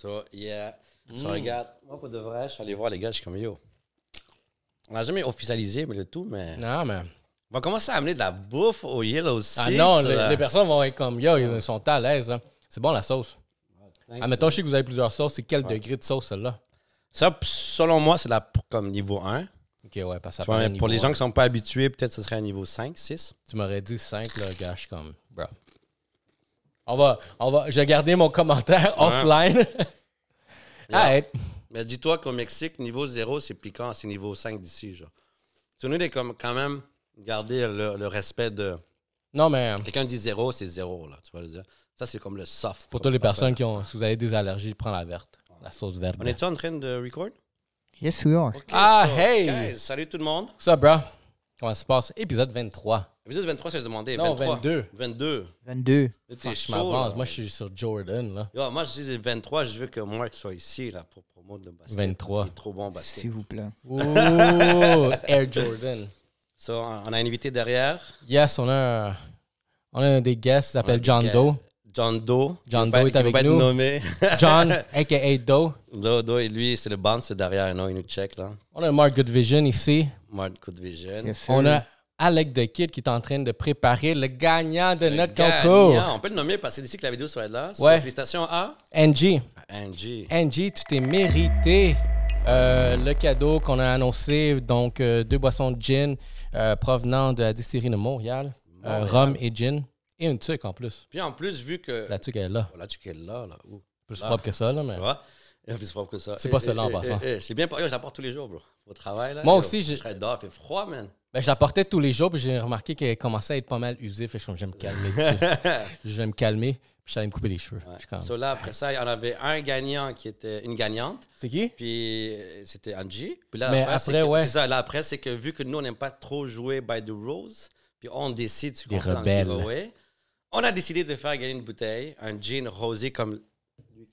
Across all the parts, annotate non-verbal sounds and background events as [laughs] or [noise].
So, yeah. So, regarde, moi, pour de vrai, je suis allé voir les gars, je suis comme yo. On n'a jamais officialisé mais le tout, mais Non, mais. on va commencer à amener de la bouffe au Yellow Six. Ah non, les, les personnes vont être comme yo, ils sont à l'aise. hein. C'est bon la sauce. Thanks. Admettons, je sais que vous avez plusieurs sauces. C'est quel degré de sauce celle-là? Ça, selon moi, c'est la comme niveau 1. Ok, ouais, parce que pour les gens qui sont pas habitués, peut-être ce serait un niveau 5, 6. Tu m'aurais dit 5, là, gars, je suis comme, bro. On va, on va, j'ai gardé mon commentaire offline. [laughs] Alright. Mais dis-toi qu'au Mexique, niveau 0, c'est piquant, c'est niveau 5 d'ici, genre. Tu nous, quand même garder le, le respect de. Non, mais Quelqu'un dit 0, c'est 0, là. Tu vois le dire? Ça, c'est comme le soft. pour toutes les personnes faire. qui ont, si vous avez des allergies, prends la verte. La sauce verte. On est-tu en train de record? Yes, we are. Ah, so, hey! guys, salut tout le monde. Ça, bro? Comment ça se passe? Épisode 23. Épisode 23, j'ai demandé. Non, 23. 22. 22. 22. Là, T'es Fuck, je chaud. m'avance. Moi, je suis sur Jordan, là. Yo, moi, je dis 23, je veux que Mark soit ici, là, pour promouvoir le basket. 23. Il est trop bon au basket. S'il vous plaît. Ouh, Air Jordan. So, on a un invité derrière. Yes, on a, un- on a des guests a s'appelle John. Doe. John Doe. John Doe est avec nous. nommé. [laughs] John, a.k.a. Doe. Doe, Doe, et lui, c'est le bouncer derrière. Non, il nous check, là. On a Mark Goodvision ici. Mark Good Vision. Yes. On a Alec The Kid qui est en train de préparer le gagnant de Le notre gagnant. concours. On peut le nommer parce que c'est d'ici que la vidéo soit là. Ouais. Félicitations à Angie. Angie. Angie, tu t'es mérité euh, le cadeau qu'on a annoncé. Donc, euh, deux boissons de gin euh, provenant de la distillerie de Montréal. Montréal. rhum et gin. Et une tuque en plus. Puis en plus, vu que. La tuque elle est là. Voilà, tu es là, là. Ouh. Plus Ah. propre que ça, là, mais... Et plus propre que ça. C'est pas celle-là, en passant. C'est bien, j'apporte tous les jours, bro. Au travail, là. Moi yo, aussi, Je serais dehors, il fait froid, man. Ben, je la portais tous les jours, puis j'ai remarqué qu'elle commençait à être pas mal usée. Fait que je je vais me calmer. [laughs] je vais me calmer, puis je allé me couper les cheveux. Je suis comme, So là, après ça, il y en avait un gagnant qui était une gagnante. C'est qui? Puis euh, c'était Angie. Puis là, Mais après, que- ouais. C'est ça. Là, après, c'est que vu que nous, on n'aime pas trop jouer by the rules, puis on décide, tu comprends, on a décidé de faire gagner une bouteille, un gin rosé comme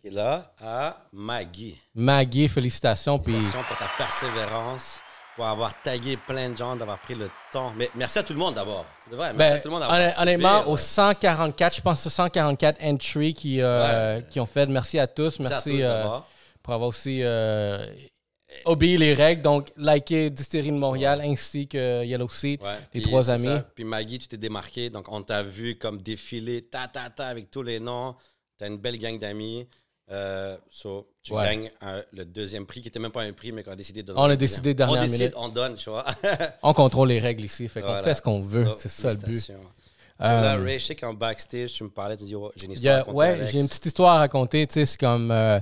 qui est là, à Maggie. Maggie, félicitations. Puis Félicitations pour ta persévérance, pour avoir tagué plein de gens, d'avoir pris le temps. Mais merci à tout le monde d'abord. Vrai, merci Ben, à tout le monde d'avoir honnêtement, là. aux 144, je pense que c'est 144 entries qui, euh, qui ont fait. Merci à tous. Merci à Merci tous euh, pour avoir aussi euh, obéi les règles. Donc, liker Distillerie de Montréal ainsi que Yellow Seat, Ouais, les puis trois amis. ça. Puis Maggie, tu t'es démarqué. Donc, on t'a vu comme défiler, ta, ta, ta, avec tous les noms. Tu as une belle gang d'amis. Euh, so, tu Ouais. gagnes un- le deuxième prix, qui n'était même pas un prix, mais qu'on a décidé de donner. On a décidé dernière On décide, minute. on donne, tu vois. [laughs] On contrôle les règles ici. Fait qu'on Voilà. fait ce qu'on veut. So, c'est ça le but. So, là, Ray, je sais qu'en backstage, tu me parlais, tu dis, oh, j'ai une histoire à a- raconter, ouais, j'ai une petite histoire à raconter. Tu sais, c'est comme. euh,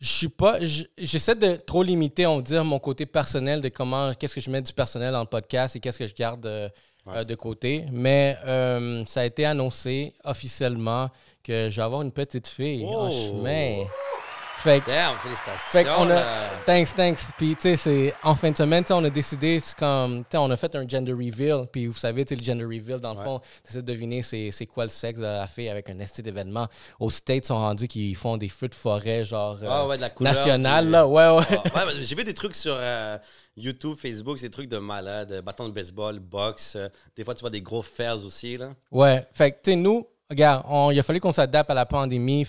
je suis pas. je- J'essaie de trop limiter, on va dire, mon côté personnel de comment. Qu'est-ce que je mets du personnel dans le podcast et qu'est-ce que je garde euh, Ouais. de côté. Mais euh, ça a été annoncé officiellement que je vais avoir une petite fille en Oh. chemin. Fait que. Damn, félicitations. Fait qu'on a. là. Thanks, thanks. Puis, tu sais, c'est en fin de semaine, on a décidé, c'est comme. Tu sais, on a fait un gender reveal. Puis, vous savez, tu sais, le gender reveal, dans le Ouais. fond, tu de deviner c'est quoi le sexe de la fille avec un esti d'événement. Aux States, ils sont rendus qu'ils font des feux de forêt, genre. euh, Ah ouais, de la couleur. national, puis- là. Ouais, ouais. Ah, ouais, mais j'ai vu des trucs sur euh, YouTube, Facebook, c'est des trucs de malade, euh, bâton de baseball, boxe. euh, des fois, tu vois des gros fers aussi, là. Ouais. Fait que, tu sais, nous, regarde, il a fallu qu'on s'adapte à la pandémie.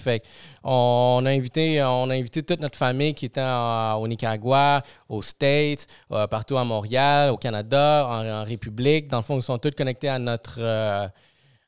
On a invité, on a invité toute notre famille qui était au Nicaragua, aux States, euh, partout à Montréal, au Canada, en, en République. Dans le fond, ils sont tous connectés à notre. euh,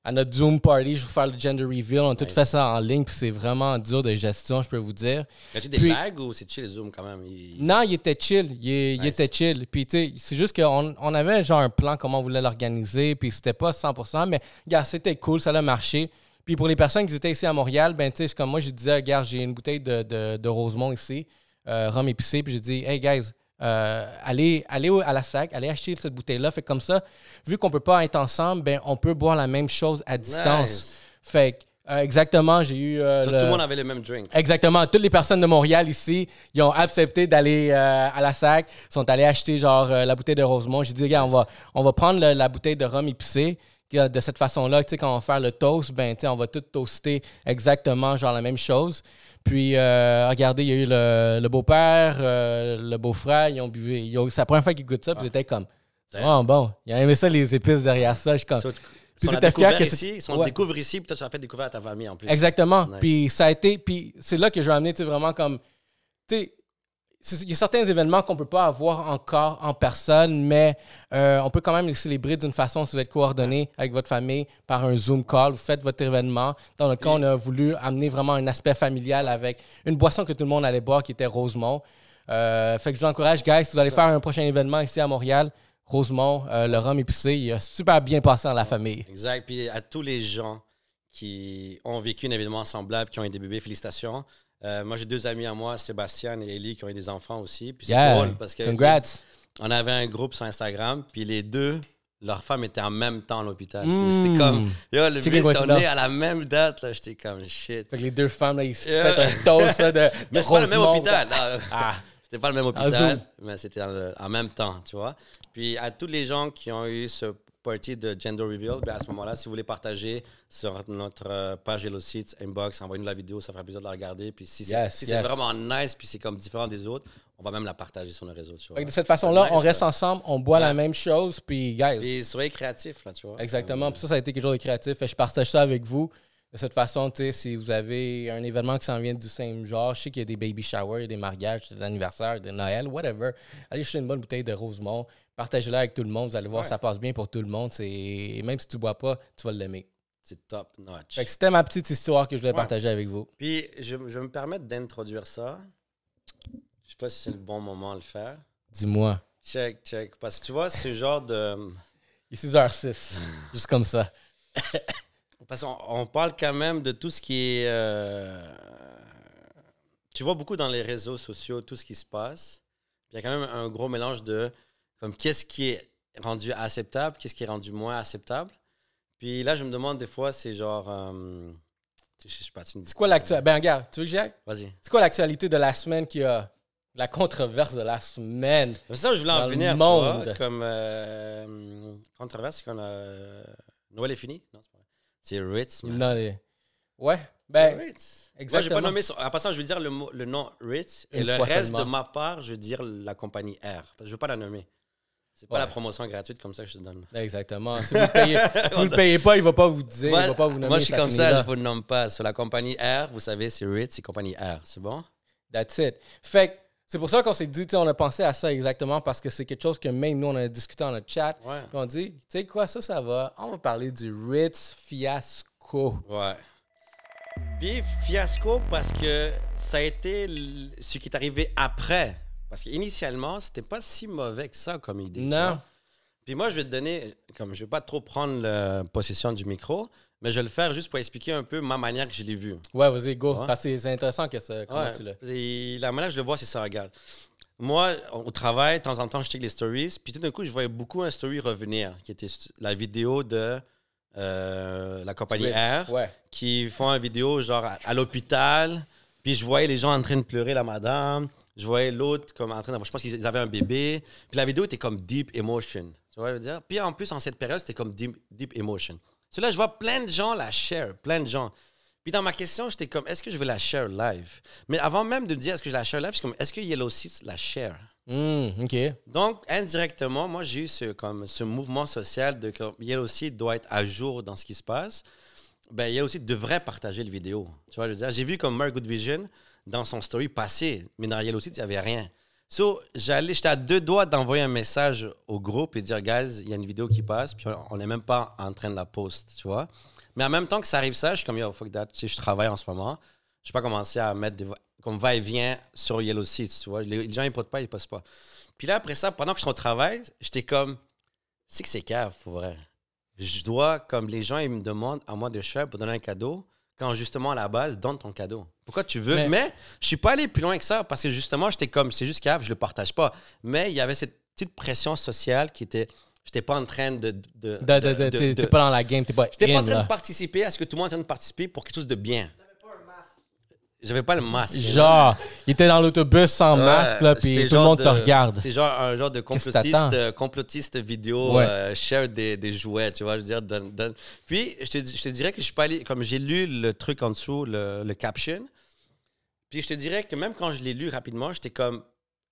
à notre Zoom party, je vais faire le gender reveal. On a tout fait ça en ligne, puis c'est vraiment dur de gestion, je peux vous dire. As-tu des Puis- bagues ou c'est chill Zoom quand même? Il- Non, il était chill. Il, était chill. Puis, tu sais, c'est juste qu'on on avait genre un plan, comment on voulait l'organiser. Puis, c'était pas 100%, mais, gars, c'était cool, ça a marché. Puis, pour les personnes qui étaient ici à Montréal, ben, tu sais, comme moi, je disais, regarde, j'ai une bouteille de, de, de Rosemont ici, euh, rhum épicé. Puis, j'ai dit, hey, guys, euh, allez, à la SAC, allez acheter cette bouteille-là. Fait comme ça, vu qu'on peut pas être ensemble, ben, on peut boire la même chose à distance. Nice. Fait que, euh, exactement, j'ai eu. euh, So, le- Tout le monde avait le même drink. Exactement. Toutes les personnes de Montréal ici, ils ont accepté d'aller euh, à la SAC, sont allés acheter genre la bouteille de Rosemont. J'ai dit, regarde, on va, on va prendre le- la bouteille de rhum épicé. Puis, De cette façon-là, tu sais, quand on va faire le toast, ben, tu sais, on va tout toaster exactement genre la même chose. Puis, euh, regardez, il y a eu le, le beau-père, euh, le beau-frère, ils ont bu. ils ont- C'est la première fois qu'ils goûtent ça, puis ils étaient comme, oh bon, ils ont aimé ça, les épices derrière ça. Je suis comme, So, Si on la c'était fier découvert ici, si on Ouais. découvre ici, puis toi, tu l'as fait découvrir à ta famille en plus. Exactement. Nice. Puis ça a été. Puis c'est là que je vais amener, tu sais, vraiment comme. Tu sais, il y a certains événements qu'on peut pas avoir encore en personne, mais euh, on peut quand même les célébrer d'une façon si vous êtes coordonné avec votre famille par un Zoom call. Vous faites votre événement. Dans le cas, on a voulu amener vraiment un aspect familial avec une boisson que tout le monde allait boire qui était Rosemont. Euh, fait que je vous encourage, guys, si vous allez faire un prochain événement ici à Montréal, Rosemont, euh, le rhum épicé, il a super bien passé dans la famille. Exact. Puis à tous les gens qui ont vécu un événement semblable, qui ont eu des bébés, félicitations. Euh, moi, j'ai deux amis à moi, Sébastien et Ellie, qui ont eu des enfants aussi. Puis c'est Yeah. drôle parce que Congrats. on avait un groupe sur Instagram, puis les deux, leurs femmes étaient en même temps à l'hôpital. Mm. C'était comme, yo, le bébé, est à la même date. là. J'étais comme, shit. Fait que les deux femmes, là, ils se Yeah. font un toast là, de, [laughs] Mais c'est pas le même hôpital. Ah, [laughs] C'était pas le même hôpital, mais c'était en même temps, tu vois. Puis à tous les gens qui ont eu ce party de Gender Reveal, ben à ce moment-là, si vous voulez partager sur notre euh, page Hello Seats, inbox, envoyez-nous la vidéo, ça fera plaisir de la regarder. Puis si c'est Yes, si yes. vraiment nice, puis c'est comme différent des autres, on va même la partager sur nos réseaux, tu vois. De cette façon-là, Nice, on reste ça. ensemble, on boit la même chose, puis guys. Et soyez créatifs, là, tu vois. Exactement. Puis ça, ça a été quelque chose de créatif. Et je partage ça avec vous. De cette façon, tu sais, si vous avez un événement qui s'en vient du même genre, je sais qu'il y a des baby showers, des mariages, des anniversaires, des Noël, whatever. Allez chercher une bonne bouteille de Rosemont. Partagez-la avec tout le monde. Vous allez voir, Ouais. ça passe bien pour tout le monde. C'est... et Même si tu bois pas, tu vas l'aimer. C'est top notch. Fait que c'était ma petite histoire que je voulais Ouais. partager avec vous. Puis je, je me permettre d'introduire ça. Je sais pas si c'est le bon moment de le faire. Dis-moi. Check, check. Parce que tu vois, ce genre de. Il est 6h06. Juste comme ça. [laughs] Parce qu'on on parle quand même de tout ce qui est. euh, tu vois beaucoup dans les réseaux sociaux tout ce qui se passe. Il y a quand même un gros mélange de comme qu'est-ce qui est rendu acceptable, qu'est-ce qui est rendu moins acceptable. Puis là, je me demande des fois, c'est genre. euh, je sais pas, tu me dis C'est quoi l'actualité? Ben, regarde, tu veux que j'y? Vas-y. C'est quoi l'actualité de la semaine qui a. La controverse de la semaine? C'est ça, je voulais en venir. monde? vois, comme euh, controverse, c'est qu'on a. Noël est fini? Non, c'est pas. C'est Ritz. man. Non, les- Ouais. Ben, Ritz. Moi, exactement. j'ai pas nommé. son- En passant, je veux dire le, mot- le nom Ritz. Et le reste seulement. de ma part, je veux dire la compagnie R. Je veux pas la nommer. C'est pas Ouais. la promotion gratuite comme ça que je te donne. exactement. Si vous le payez, [laughs] si vous le payez pas, il va pas vous dire, moi, il va pas vous nommer. moi, je suis comme ça, là. je vous nomme pas. Sur la compagnie R, vous savez, c'est Ritz, c'est compagnie R. C'est bon? That's it. Fait que c'est pour ça qu'on s'est dit, tu sais, on a pensé à ça exactement parce que c'est quelque chose que même nous, on a discuté dans notre chat. Ouais. Puis on dit, tu sais quoi, ça, ça va. On va parler du Ritz fiasco. Ouais. Puis fiasco parce que ça a été ce qui est arrivé après. Parce qu'initialement, c'était pas si mauvais que ça comme idée. Non. Puis moi, je vais te donner, comme je vais pas trop prendre la possession du micro, mais je vais le faire juste pour expliquer un peu ma manière que je l'ai vu. Ouais, vas-y, go. Ouais. Parce que c'est- intéressant que ça, comment Ouais. tu. Et la manière que je le vois, c'est ça, regarde. Moi, au travail, de temps en temps, je check les stories, puis tout d'un coup, je voyais beaucoup un story revenir, qui était la vidéo de euh, la compagnie. R Ouais. qui font une vidéo genre à, à l'hôpital. Puis je voyais les gens en train de pleurer, la madame. Je voyais l'autre comme en train d'avoir. Je pense qu'ils avaient un bébé. Puis la vidéo était comme deep emotion. Tu vois, je veux dire? Puis en plus, en cette période, c'était comme deep, deep emotion. Là, je vois plein de gens la share, plein de gens. Puis dans ma question, j'étais comme, est-ce que je vais la share live? Mais avant même de me dire, est-ce que je la share live, je suis comme, est-ce que Yellow Seats la share? Hmm, OK. Donc, indirectement, moi, j'ai eu ce, comme, ce mouvement social de comme Yellow aussi doit être à jour dans ce qui se passe. Ben, Yellow aussi devrait partager le vidéo. Tu vois, je veux dire, j'ai vu comme Mark Good Vision dans son story passer, mais dans Yellow Seat, il n'y avait rien. So, j'allais, j'étais à deux doigts d'envoyer un message au groupe et dire, guys, il y a une vidéo qui passe, puis on n'est même pas en train de la post, tu vois. Mais en même temps que ça arrive ça, je suis comme, yo, fuck that, tu je travaille en ce moment. Je n'ai pas commencé à mettre des, comme va-et-vient sur Yellow Seats, tu vois. Les, gens, ils postent pas, ils postent pas. Puis là, après ça, pendant que je suis au travail, j'étais comme, c'est que c'est cave, pour vrai. Je dois, comme les gens, ils me demandent à moi de share pour donner un cadeau, quand justement, à la base, donne ton cadeau. Pourquoi tu veux? Mais- Mais, je suis pas allé plus loin que ça, parce que justement, j'étais comme, c'est juste cave, je le partage pas. Mais il y avait cette petite pression sociale qui était, j'étais pas en train de... de, De- de- T'es pas dans la game, t'es pas J'étais pas en train là. de participer à ce que tout le monde est en train de participer pour quelque chose de bien. J'avais pas le masque. Genre, il était dans l'autobus sans Ouais, masque, là, puis tout le monde de- te regarde. C'est genre un genre de complotiste, euh, complotiste vidéo, Ouais. euh, share des, des jouets, tu vois, je veux dire. donne- donne. Puis, je te, je te dirais que je suis pas allé, comme j'ai lu le truc en dessous, le, le caption, puis je te dirais que même quand je l'ai lu rapidement, j'étais comme,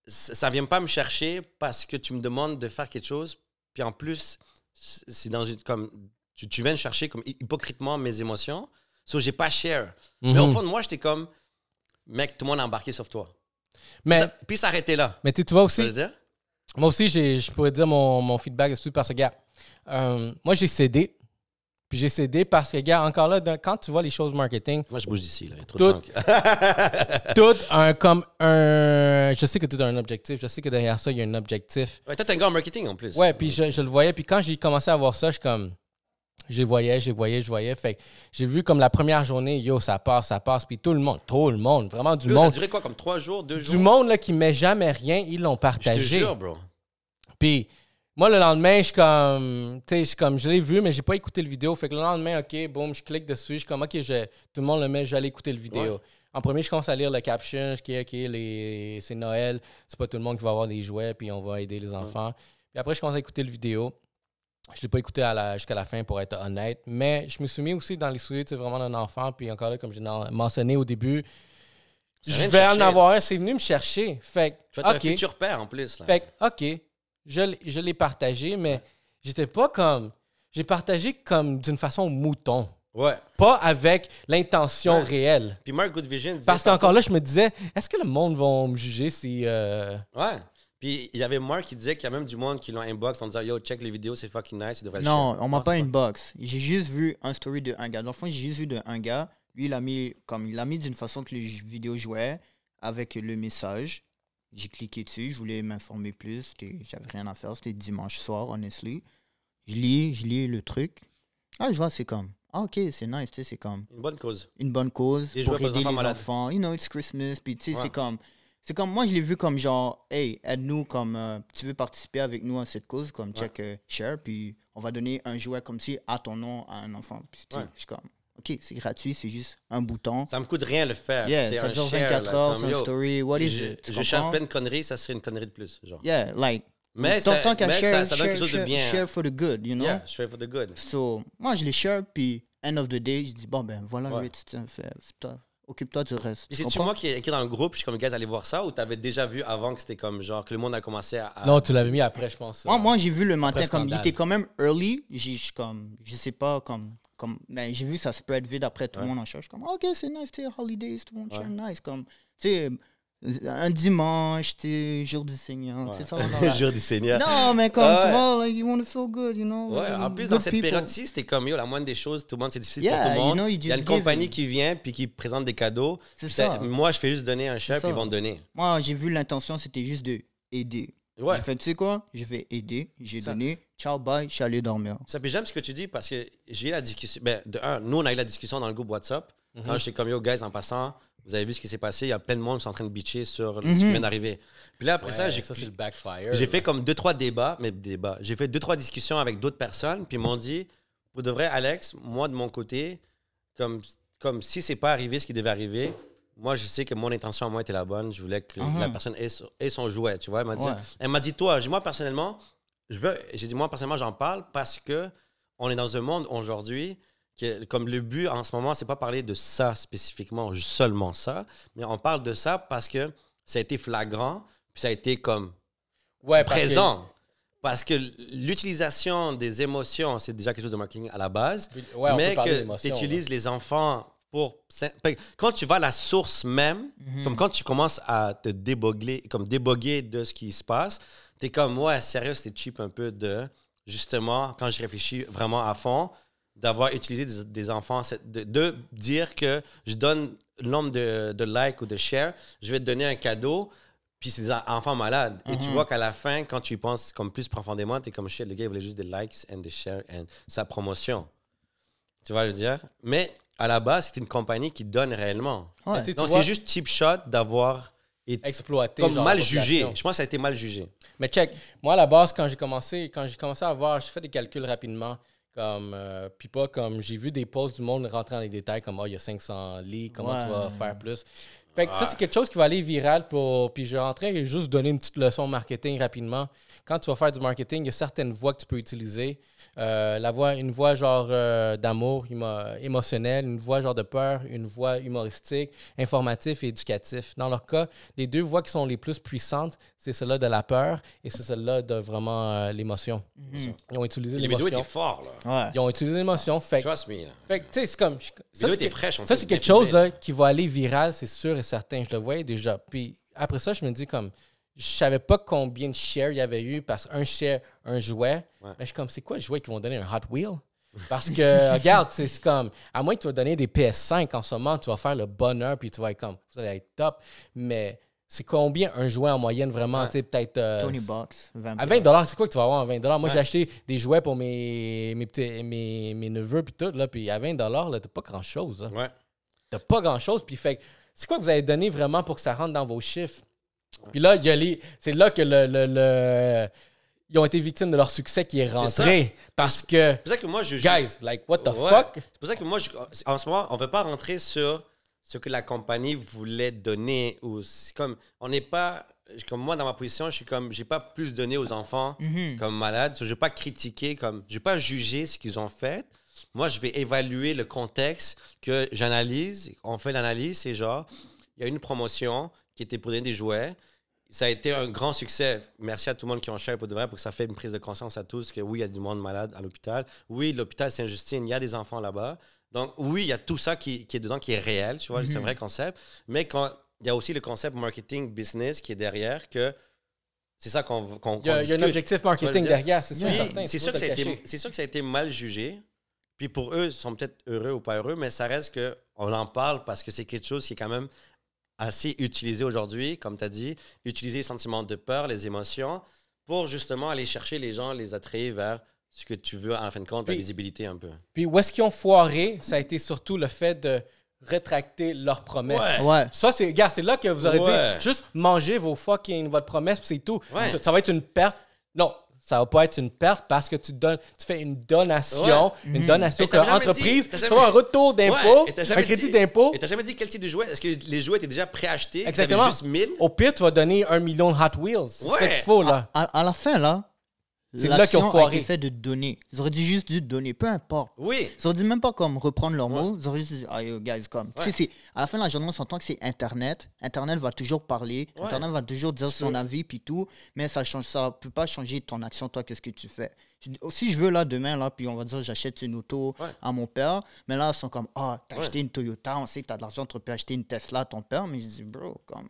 ça vient pas me chercher parce que tu me demandes de faire quelque chose, puis en plus, c'est dans une, comme, tu, tu viens de chercher comme hy- hypocritement mes émotions. So, j'ai pas share. Mais au Mhm. fond de moi, j'étais comme, mec, tout le monde a embarqué sauf toi. Mais, puis ça arrêtait là. mais tu vois aussi, dire? moi aussi, je pourrais dire mon, mon feedback dessus parce que, gars, euh, moi, j'ai cédé. Puis j'ai cédé parce que, gars, encore là, dans- quand tu vois les choses marketing, Moi, je bouge d'ici. Là. Il y a trop Tout- de [laughs] un comme un. Je sais que tout a un objectif. Je sais que derrière ça, il y a un objectif. Ouais, toi, t'es un gars en marketing en plus. Ouais, puis je, je le voyais. Puis quand j'ai commencé à voir ça, je comme. Je les voyais, je les voyais, je voyais. Fait j'ai vu comme la première journée, yo, ça passe, ça passe. Puis tout le monde, tout le monde, vraiment du Yo, ça a monde. duré quoi, comme trois jours, deux jours? Du monde là, qui met jamais rien, ils l'ont Je te partagé. jure, bro. Puis moi, le lendemain, je suis comme, tu sais, comme, je l'ai vu, mais j'ai pas écouté le vidéo. Fait que le lendemain, OK, boum, je clique dessus. Je suis comme, OK, je- tout le monde le met, j'allais écouter le vidéo. Ouais. En premier, je commence à lire le caption. Je dis, OK, les... c'est Noël. C'est pas tout le monde qui va avoir des jouets, puis on va aider les enfants. Puis après, je commence à écouter le vidéo. Je l'ai pas écouté la- jusqu'à la fin, pour être honnête. Mais je me suis mis aussi dans les souliers, vraiment d'un enfant. Puis encore là, comme j'ai mentionné au début, Ça je vais en avoir un. C'est venu me chercher. Fait que, Tu vas être un futur père en plus. Là. Fait que, OK, je, l'ai- je l'ai partagé, mais j'étais pas comme. J'ai partagé comme d'une façon mouton. Ouais. Pas avec l'intention Ouais. réelle. Puis Mark Good Vision Parce qu'encore là, je me disais, est-ce que le monde va me juger si. euh, Ouais. Puis il y avait Mark qui disait qu'il y a même du monde qui l'ont inbox en disant Yo, check les vidéos, c'est fucking nice, tu devrais Non, on m'a pas c'est une box. J'ai juste vu un story de un gars. Dans le fond, j'ai juste vu de un gars. Lui, il a mis comme il a mis d'une façon que les vidéos jouaient avec le message. J'ai cliqué dessus, je voulais m'informer plus. J'avais rien à faire. C'était dimanche soir, honestly. Je lis, je lis le truc. Ah, je vois, c'est comme. Ah, ok, c'est nice, tu sais, c'est comme Une bonne cause. une bonne cause Des pour les aider enfants les malades. enfants. You know, it's Christmas. Puis, tu sais, Ouais. c'est comme. C'est comme. Moi, je l'ai vu comme genre, hey, aide-nous, comme. euh, tu veux participer avec nous à cette cause, comme check euh, share. Puis, on va donner un jouet comme si à ton nom à un enfant. Puis, Ouais. je suis comme, ok, c'est gratuit, c'est juste un bouton. Ça me coûte rien le faire. Yeah, c'est ça un dure share, 24 là, heures, c'est un story. What is Je, it? Je chante plein de conneries, ça serait une connerie de plus. Genre. Yeah, like. Mais, tant, tant qu'à share, ça, ça donne quelque share, chose de share- bien. share for the good, you know? Yeah, share for the good. So, moi, je les share, puis end of the day, je dis, bon, ben voilà, Ouais. Ritz, occupe-toi du reste. Et c'est-tu moi qui ai écrit dans le groupe, je suis comme, gars, allez voir ça, ou t'avais déjà vu avant que c'était comme, genre, que le monde a commencé à. Non, tu l'avais mis après, je pense. Moi, moi j'ai vu le matin, comme il était quand même early. J'ai je- comme, je sais pas, comme, comme, mais j'ai vu ça spread vite après tout le Ouais. monde en cherche. Comme, ok, c'est nice, tu sais, holidays, tout le monde Ouais. nice. Comme, tu sais, un dimanche, sais, jour du Seigneur, tu sais, ça [laughs] Jour du Seigneur. Non, mais comme, Ouais. tu vois, like, you want to feel good, you know? Ouais, en plus, dans cette période-ci, c'était comme, yo, la moindre des choses, tout le monde, c'est difficile Yeah, pour tout le you monde. know, you Il y a une compagnie qui vient, puis qui présente des cadeaux. C'est ça. Moi, je fais juste donner un C'est puis ils vont donner. Moi, j'ai vu l'intention, c'était juste de aider. Ouais. J'ai fait, tu sais quoi? Je vais aider, j'ai donné, ciao, bye, je suis allé dormir. Ça, puis j'aime ce que tu dis parce que j'ai eu la discussion. Ben, de un, nous, on a eu la discussion dans le groupe WhatsApp. Mhm. Quand j'étais comme, yo, guys, en passant, vous avez vu ce qui s'est passé? Il y a plein de monde qui sont en train de bitcher sur ce Mhm. qui vient d'arriver. Puis là, après ça, j'ai ça, c'est le backfire. j'ai fait comme deux, trois débats, mais débats. J'ai fait deux, trois discussions avec d'autres personnes, puis ils m'ont dit, pour de vrai, Alex, moi, de mon côté, comme, comme si c'est pas arrivé ce qui devait arriver, moi, je sais que mon intention à moi était la bonne. Je voulais que Mhm. la personne ait, son- ait son jouet, tu vois. Elle m'a dit, Ouais. elle m'a dit toi, moi, personnellement, je veux, j'ai dit, moi, personnellement, j'en parle parce que on est dans un monde aujourd'hui que, comme le but en ce moment, c'est pas parler de ça spécifiquement, juste seulement ça, mais on parle de ça parce que ça a été flagrant, puis ça a été comme ouais, parce que- présent. Parce que l'utilisation des émotions, c'est déjà quelque chose de marketing à la base. Ouais, mais que tu utilises les enfants pour. Quand tu vas à la source même, Mhm. comme quand tu commences à te débogler, comme déboguer de ce qui se passe, tu es comme, ouais, sérieux, c'était cheap un peu de, justement, quand je réfléchis vraiment à fond, d'avoir utilisé des, des enfants, c'est de, de dire que je donne le nombre de, de likes ou de shares, je vais te donner un cadeau, puis c'est des en- enfants malades. Et tu Mhm. vois qu'à la fin, quand tu y penses comme plus profondément, tu es comme shit, le gars, il voulait juste des likes and des shares and sa promotion. Tu vois, je veux dire? Mais à la base, c'est une compagnie qui donne réellement. Ouais. Donc, c'est juste cheap shot d'avoir été exploiter. comme genre, mal jugé. Je pense que ça a été mal jugé. Mais check, moi à la base, quand j'ai commencé, quand j'ai commencé à voir, j'ai fait des calculs rapidement. Comme, euh, puis pas comme j'ai vu des posts du monde rentrer dans les détails comme oh, il y a 500 lits, comment tu vas faire plus? Fait que ça, c'est quelque chose qui va aller viral pour. Puis je vais rentrer et juste donner une petite leçon marketing rapidement. Quand tu vas faire du marketing, il y a certaines voix que tu peux utiliser. Euh, la voix, une voix genre euh, d'amour émo- émotionnel, une voix genre de peur, une voix humoristique, informatif et éducatif. Dans leur cas, les deux voix qui sont les plus puissantes, c'est celle-là de la peur et c'est celle-là de vraiment euh, l'émotion. Mhm. Ils ont utilisé Les vidéos étaient l'émotion. forts, là. Ouais. Ils ont utilisé l'émotion. Fait, Trust me. là. fait que, tu sais, c'est comme. je- Ça, c'est quelque chose là, qui va aller viral, c'est sûr et certain. Je le voyais déjà. Puis après ça, je me dis comme, je savais pas combien de shares il y avait eu parce qu'un share, un jouet. Ouais. Mais je suis comme, c'est quoi le jouet qui vont donner un Hot Wheel? Parce que, [laughs] regarde, c'est comme, à moins que tu vas donner des PS5 en ce moment, tu vas faire le bonheur puis tu vas être comme, vous allez être top. Mais c'est combien un jouet en moyenne vraiment? Ouais. Tu sais, peut-être. euh, Tony Box, 20 à 20 c'est quoi que tu vas avoir à 20 Moi, Ouais. j'ai acheté des jouets pour mes, mes, petits, mes, mes neveux puis tout, là, puis à 20 là, t'as pas grand-chose. là. Ouais. T'as pas grand-chose. Puis fait que c'est quoi que vous avez donné vraiment pour que ça rentre dans vos chiffres? Puis là, il y a les- c'est là que le, le- le- ils ont été victimes de leur succès qui est rentré. Parce que, C'est pour ça que moi, je. guys, like, what the Ouais. fuck? C'est pour ça que moi, je- en ce moment, on ne veut pas rentrer sur ce que la compagnie voulait donner. Ou c'est comme, on n'est pas. Comme moi, dans ma position, je suis comme, j'ai pas plus donné aux enfants Mhm. comme malades. Je ne vais pas critiquer, comme, je vais pas juger ce qu'ils ont fait. Moi, je vais évaluer le contexte que j'analyse. On fait l'analyse, c'est genre, il y a une promotion qui était pour donner des jouets. Ça a été un grand succès. Merci à tout le monde qui ont cher pour de vrai, pour que ça fait une prise de conscience à tous que oui, il y a du monde malade à l'hôpital. Oui, l'hôpital Saint-Justine, il y a des enfants là-bas. Donc, oui, il y a tout ça qui, qui est dedans, qui est réel, tu vois, c'est un vrai concept. Mais quand, il y a aussi le concept marketing business qui est derrière, que c'est ça qu'on qu'on Il y a, qu'on il y a un objectif marketing derrière, c'est sûr. certain, C'est sûr, sûr que ça a été mal jugé. Puis pour eux, ils sont peut-être heureux ou pas heureux, mais ça reste que on en parle parce que c'est quelque chose qui est quand même assez utilisé aujourd'hui, comme tu as dit, utiliser les sentiments de peur, les émotions, pour justement aller chercher les gens, les attirer vers ce que tu veux, en fin de compte, la visibilité un peu. Puis où est-ce qu'ils ont foiré, ça a été surtout le fait de rétracter leurs promesses. Ouais. Ouais. Ça, c'est, gars, c'est là que vous aurez Ouais. dit, juste mangez vos fucking, votre promesse, c'est tout. Ouais. Ça, ça va être une perte. Non, ça va pas être une perte parce que tu donnes, tu fais une donation, Ouais. une donation que t'as jamais l'entreprise, dit- jamais- un retour d'impôt, Ouais, et t'as un jamais crédit dit- d'impôt. Et t'as jamais dit quel type de jouet Est-ce que les jouets étaient déjà préachetés Exactement. t'avais juste 1000 Au pire, tu vas donner un million de Hot Wheels. C'est Ouais. qu'il faut, là. À, à la fin, là, C'est là qu'ils ont foiré. fait de donner. Ils auraient dû juste dû donner, peu importe. Oui. Ils auraient dû même pas comme reprendre leurs mots. Ils auraient juste dit, ah, yo, guys, comme. Tu sais, Ouais. c'est- à la fin de la journée, on s'entend que c'est Internet. Internet va toujours parler. Ouais. Internet va toujours dire son avis, puis tout. Mais ça change, ça peut pas changer ton action, toi, qu'est-ce que tu fais. Je- Si je veux, là, demain, là, puis on va dire, j'achète une auto Ouais. à mon père. Mais là, ils sont comme, ah, t'as Ouais. acheté une Toyota, on sait que t'as de l'argent, tu peux acheter une Tesla à ton père. Mais je dis, bro, comme.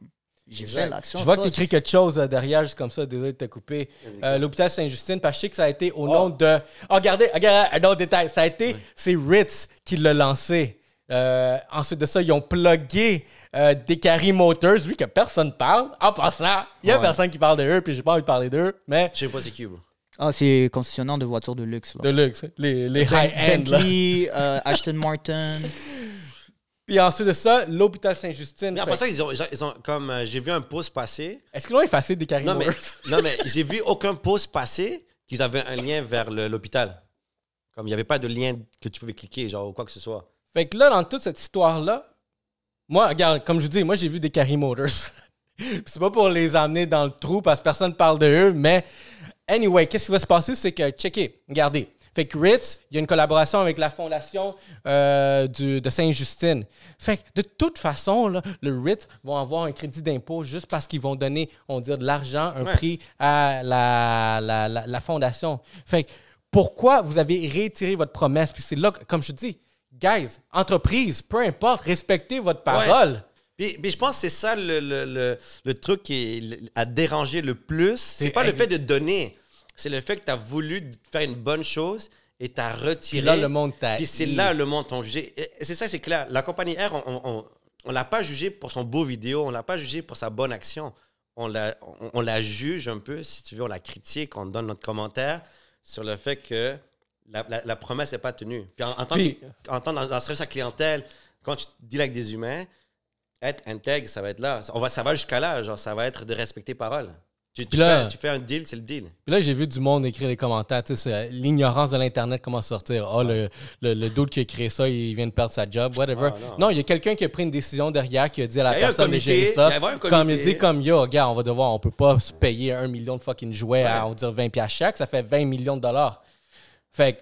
J'ai fait l'action. Je vois que tu écris quelque chose euh, derrière, juste comme ça, désolé de te couper. Euh, L'hôpital Saint-Justine, parce que je sais que ça a été au nom de. Oh, regardez, regardez, un autre détail. Ça a été, c'est Ritz qui l'a lancé. Euh, ensuite de ça, ils ont plugué euh, Descaries Motors, lui que personne parle. En passant, il y a Ouais. personne qui parle de eux, puis j'ai pas envie de parler d'eux, mais Je sais pas c'est qui. bro. Ah, c'est concessionnaire de voitures de luxe, là. de luxe, les, les high-end. là. Bentley, euh, Ashton Martin. [laughs] Puis ensuite de ça, l'hôpital Saint-Justine. Mais fait- après ça, ils ont, ils ont comme euh, j'ai vu un post passer. Est-ce qu'ils l'ont effacé Descaries Non mais, [laughs] non, mais j'ai vu aucun post passer qu'ils avaient un lien vers l'hôpital. Comme il n'y avait pas de lien que tu pouvais cliquer, genre, ou quoi que ce soit. Fait que là, dans toute cette histoire-là, moi, regarde, comme je vous dis, moi, j'ai vu des Carry Motors. [laughs] C'est pas pour les amener dans le trou parce que personne parle de eux, mais anyway, qu'est-ce qui va se passer? C'est que, checkez, regardez. Fait que Ritz, il y a une collaboration avec la fondation euh, du- de Saint-Justine. Fait que de toute façon, là, le Ritz vont avoir un crédit d'impôt juste parce qu'ils vont donner, on dit, de l'argent, un Ouais. prix à la, la, la- la fondation. Fait que pourquoi vous avez réitéré votre promesse? Puis c'est là, comme je dis, guys, entreprise, peu importe, respectez votre parole. Puis, puis je pense que c'est ça le, le, le, le truc qui est- a dérangé le plus. C'est pas le fait de donner, c'est le fait que tu as voulu faire une bonne chose et tu as Puis retiré. là, le monde t'a Puis c'est là le monde t'ont jugé. C'est ça, c'est clair. La compagnie R, on, on, l'a pas jugé pour son beau vidéo, on l'a pas jugé pour sa bonne action. On la, on, on la juge un peu, si tu veux, on la critique, on donne notre commentaire sur le fait que la, la, la promesse n'est pas tenue. Puis en, en tant, Puis- que, en tant dans, dans à clientèle, quand tu deals avec des humains, être intègre, ça va être là. On va, ça va jusqu'à là, genre, ça va être de respecter parole. Tu, là- fais, tu fais un deal, c'est le deal. Puis là, j'ai vu du monde écrire les commentaires, tu sais, sur, l'ignorance de l'Internet, comment sortir. Oh, le, le, le dude qui a créé ça, il vient de perdre sa job, whatever. Ah, non. non. il y a quelqu'un qui a pris une décision derrière, qui a dit à la personne de gérer ça. il Comme il dit, comme, yo, gars, on va devoir, on peut pas se payer un million de fucking jouets à, on va dire, 20 piastres chaque, ça fait 20 millions de dollars. Fait que,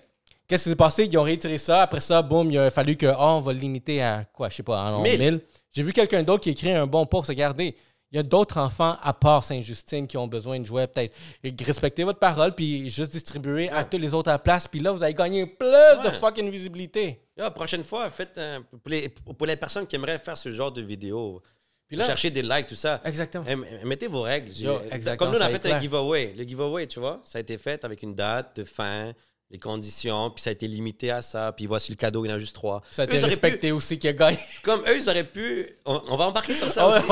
qu'est-ce qui s'est passé? Ils ont retiré ça. Après ça, boum, il a fallu que, oh, on va le limiter à quoi, je sais pas, en 1000. 1000. J'ai vu quelqu'un d'autre qui a écrit un bon post. Regardez, il y a d'autres enfants à part Saint-Justine qui ont besoin de jouets, peut-être. Respectez votre parole, puis juste distribuer à tous les autres à la place. Puis là, vous allez gagner plus de Ouais. fucking visibilité. La prochaine fois, faites un- pour, les, pour les personnes qui aimeraient faire ce genre de vidéo, Puis là- chercher des likes, tout ça. Exactement. em- mettez vos règles. Yo, exactement, Comme nous, on a fait clair. un giveaway. Le giveaway, tu vois, ça a été fait avec une date de fin, les conditions, puis ça a été limité à ça. Puis voici le cadeau, il y en a juste trois. Ça a été respecté aussi qui a gagné. pu- [laughs] comme eux, ils auraient pu. On, on va embarquer sur ça aussi.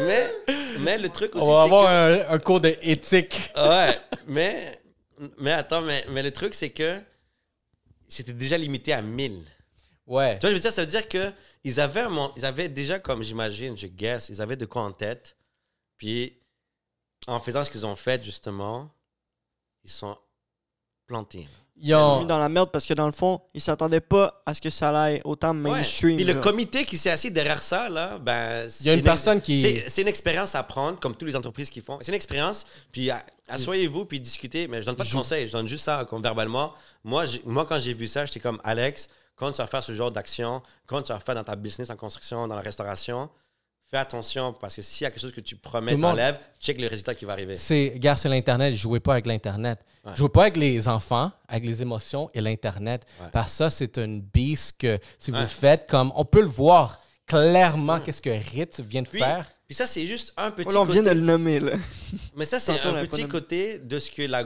Mais, mais le truc aussi, On va avoir que- un, un cours d'éthique. Ouais, [laughs] mais, mais attends, mais, mais le truc, c'est que c'était déjà limité à 1000. Ouais. Tu vois, je veux dire, ça veut dire que ils avaient, un ils avaient déjà, comme j'imagine, je guess, ils avaient de quoi en tête. Puis, en faisant ce qu'ils ont fait, justement, ils sont plantés. Ils sont ont- mis dans la merde parce que dans le fond, ils s'attendaient pas à ce que ça aille autant Ouais. mainstream. Puis le comité qui s'est assis derrière ça, là, ben. Il y a une c'est personne qui- C'est une expérience à prendre, comme toutes les entreprises qui font. C'est une expérience, puis asseyez-vous, puis discutez. Mais je donne pas de conseils, je donne juste ça comme verbalement. Moi, moi quand j'ai vu ça, j'étais comme Alex, quand tu vas faire ce genre d'action, quand tu vas faire dans ta business en construction, dans la restauration, fais attention parce que s'il y a quelque chose que tu promets, t'enlèves, check le résultat qui va arriver. C'est, gars, c'est l'Internet. Jouez pas avec l'Internet. Ouais. Jouez pas avec les enfants, avec les émotions et l'Internet. Ouais. Parce que ça, c'est une beast que si vous le faites, comme on peut le voir clairement, qu'est-ce que Ritz vient de Puis, faire. puis ça, c'est juste un petit Oh, là, on vient côté- de le nommer, là. [laughs] Mais ça, c'est un petit côté de ce que la,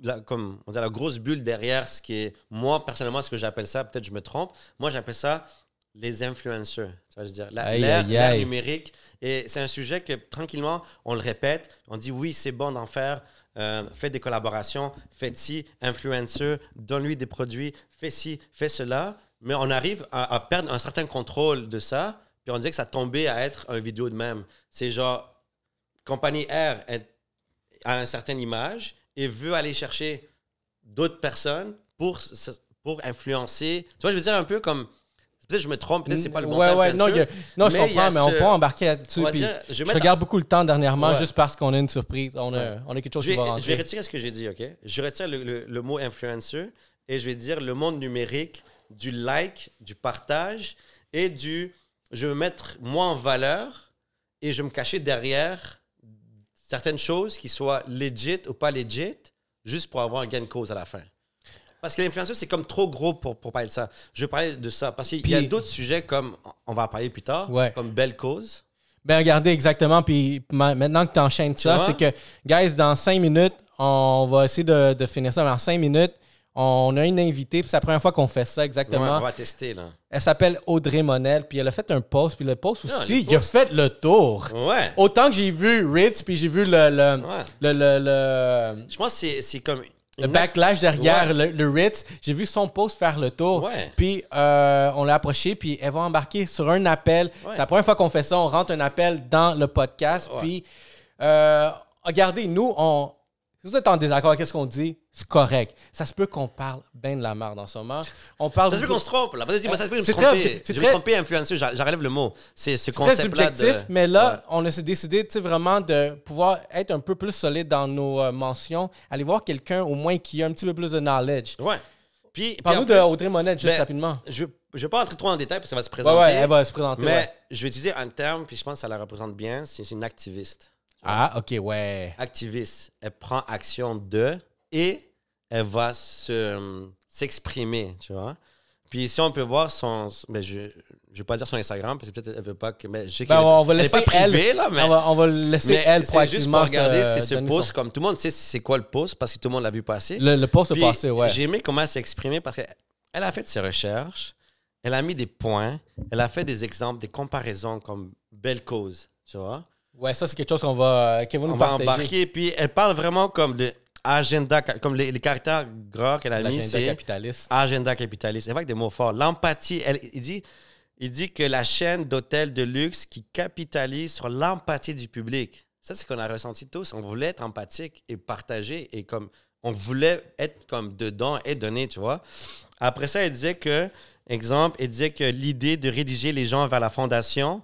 la- comme on dit, la grosse bulle derrière, ce qui est, moi, personnellement, ce que j'appelle ça, peut-être je me trompe, moi, j'appelle ça les influencers. Tu vois, je veux dire, l'ère numérique. Et c'est un sujet que, tranquillement, on le répète, on dit oui, c'est bon d'en faire. euh, faites des collaborations, faites ci, influencer, donne-lui des produits, fais ci, fais cela. Mais on arrive à, à perdre un certain contrôle de ça, puis on dirait que ça tombait à être un vidéo de même. C'est genre, compagnie R a une certaine image et veut aller chercher d'autres personnes pour, pour influencer. Tu vois, je veux dire un peu comme. Peut-être que je me trompe, peut-être que c'est pas le bon ouais, terme, ouais, non, sûr, y a- non, je comprends, mais on ce- peut embarquer là-dessus. puis dire, je je mettre regarde beaucoup le temps dernièrement Ouais. juste parce qu'on a une surprise. On a, Ouais. on a quelque chose Je qui va vais, rentrer. je vais retirer ce que j'ai dit, OK? Je retire le, le- le mot influencer et je vais dire le monde numérique du like, du partage et du je veux mettre moi en valeur et je vais me cacher derrière certaines choses qui soient legit ou pas legit juste pour avoir un gain de cause à la fin. Parce que l'influenceur, c'est comme trop gros pour, pour parler de ça. Je vais parler de ça parce qu'il y a d'autres sujets comme, on va en parler plus tard, Ouais. comme belle cause. Ben, regardez exactement. Puis ma- maintenant que tu enchaînes ça, c'est que, guys, dans cinq minutes, on va essayer de, de finir ça. Mais en cinq minutes, on a une invitée. Puis c'est la première fois qu'on fait ça Ouais, exactement. on va tester, là. Elle s'appelle Audrey Monel. Puis elle a fait un post. Puis le post aussi, il a fait le tour. Ouais. Autant que j'ai vu Ritz, puis j'ai vu le, le, Ouais. le, le, le- Je pense que c'est comme. Le backlash derrière Ouais. le, le Ritz. J'ai vu son post faire le tour. Ouais. Puis euh, on l'a approché, puis elle va embarquer sur un appel. Ouais. C'est la première fois qu'on fait ça. On rentre un appel dans le podcast. Puis euh, regardez, nous, on. Si vous êtes en désaccord avec ce qu'on dit, c'est correct. Ça se peut qu'on parle bien de la merde en ce moment. On parle Ça se peut qu'on se trompe, là. Vas-y, ça se peut C'est me très trompe. c'est très- tromper influenceur, j'a- j'enlève le mot. C'est ce C'est concept-là subjectif, de... mais là, Ouais. on a décidé vraiment de pouvoir être un peu plus solide dans nos euh, mentions. Aller voir quelqu'un au moins qui a un petit peu plus de knowledge. Ouais. Puis, Parle-nous en de plus, Audrey Monette juste ben, rapidement. Je ne vais pas entrer trop en détail parce que ça va se présenter. ouais, elle va se présenter. mais ouais. je vais utiliser un terme, puis je pense que ça la représente bien. C'est c'est une activiste. Ah, ok, ouais. Activiste. Elle prend action de et elle va se, euh, s'exprimer, tu vois. Puis si on peut voir son... Ben, je ne vais pas dire son Instagram, parce que peut-être elle veut pas que... Mais je sais Ben, on va elle laisser pas privée, elle. là, mais... On, va, on va laisser Mais elle c'est juste pour proactivement regarder, c'est ce post, son- comme tout le monde sait c'est quoi le post parce que tout le monde l'a vu passer. Le, le post est passé, ouais. J'ai aimé comment elle s'est exprimée parce qu'elle a fait ses recherches, elle a mis des points, elle a fait des exemples, des comparaisons comme belle cause, tu vois. Ouais, ça, c'est quelque chose qu'on va, qu'elle va nous On va embarquer, puis elle parle vraiment comme de agenda, comme les, les caractères gras qu'elle a mis, L'agenda c'est capitaliste. agenda capitaliste. Elle va avec des mots forts. L'empathie, elle, il dit, il dit que la chaîne d'hôtels de luxe qui capitalise sur l'empathie du public. Ça, c'est ce qu'on a ressenti tous. On voulait être empathique et partager et comme on voulait être comme dedans et donner, tu vois. Après ça, il disait que, exemple, il disait que l'idée de rédiger les gens vers la fondation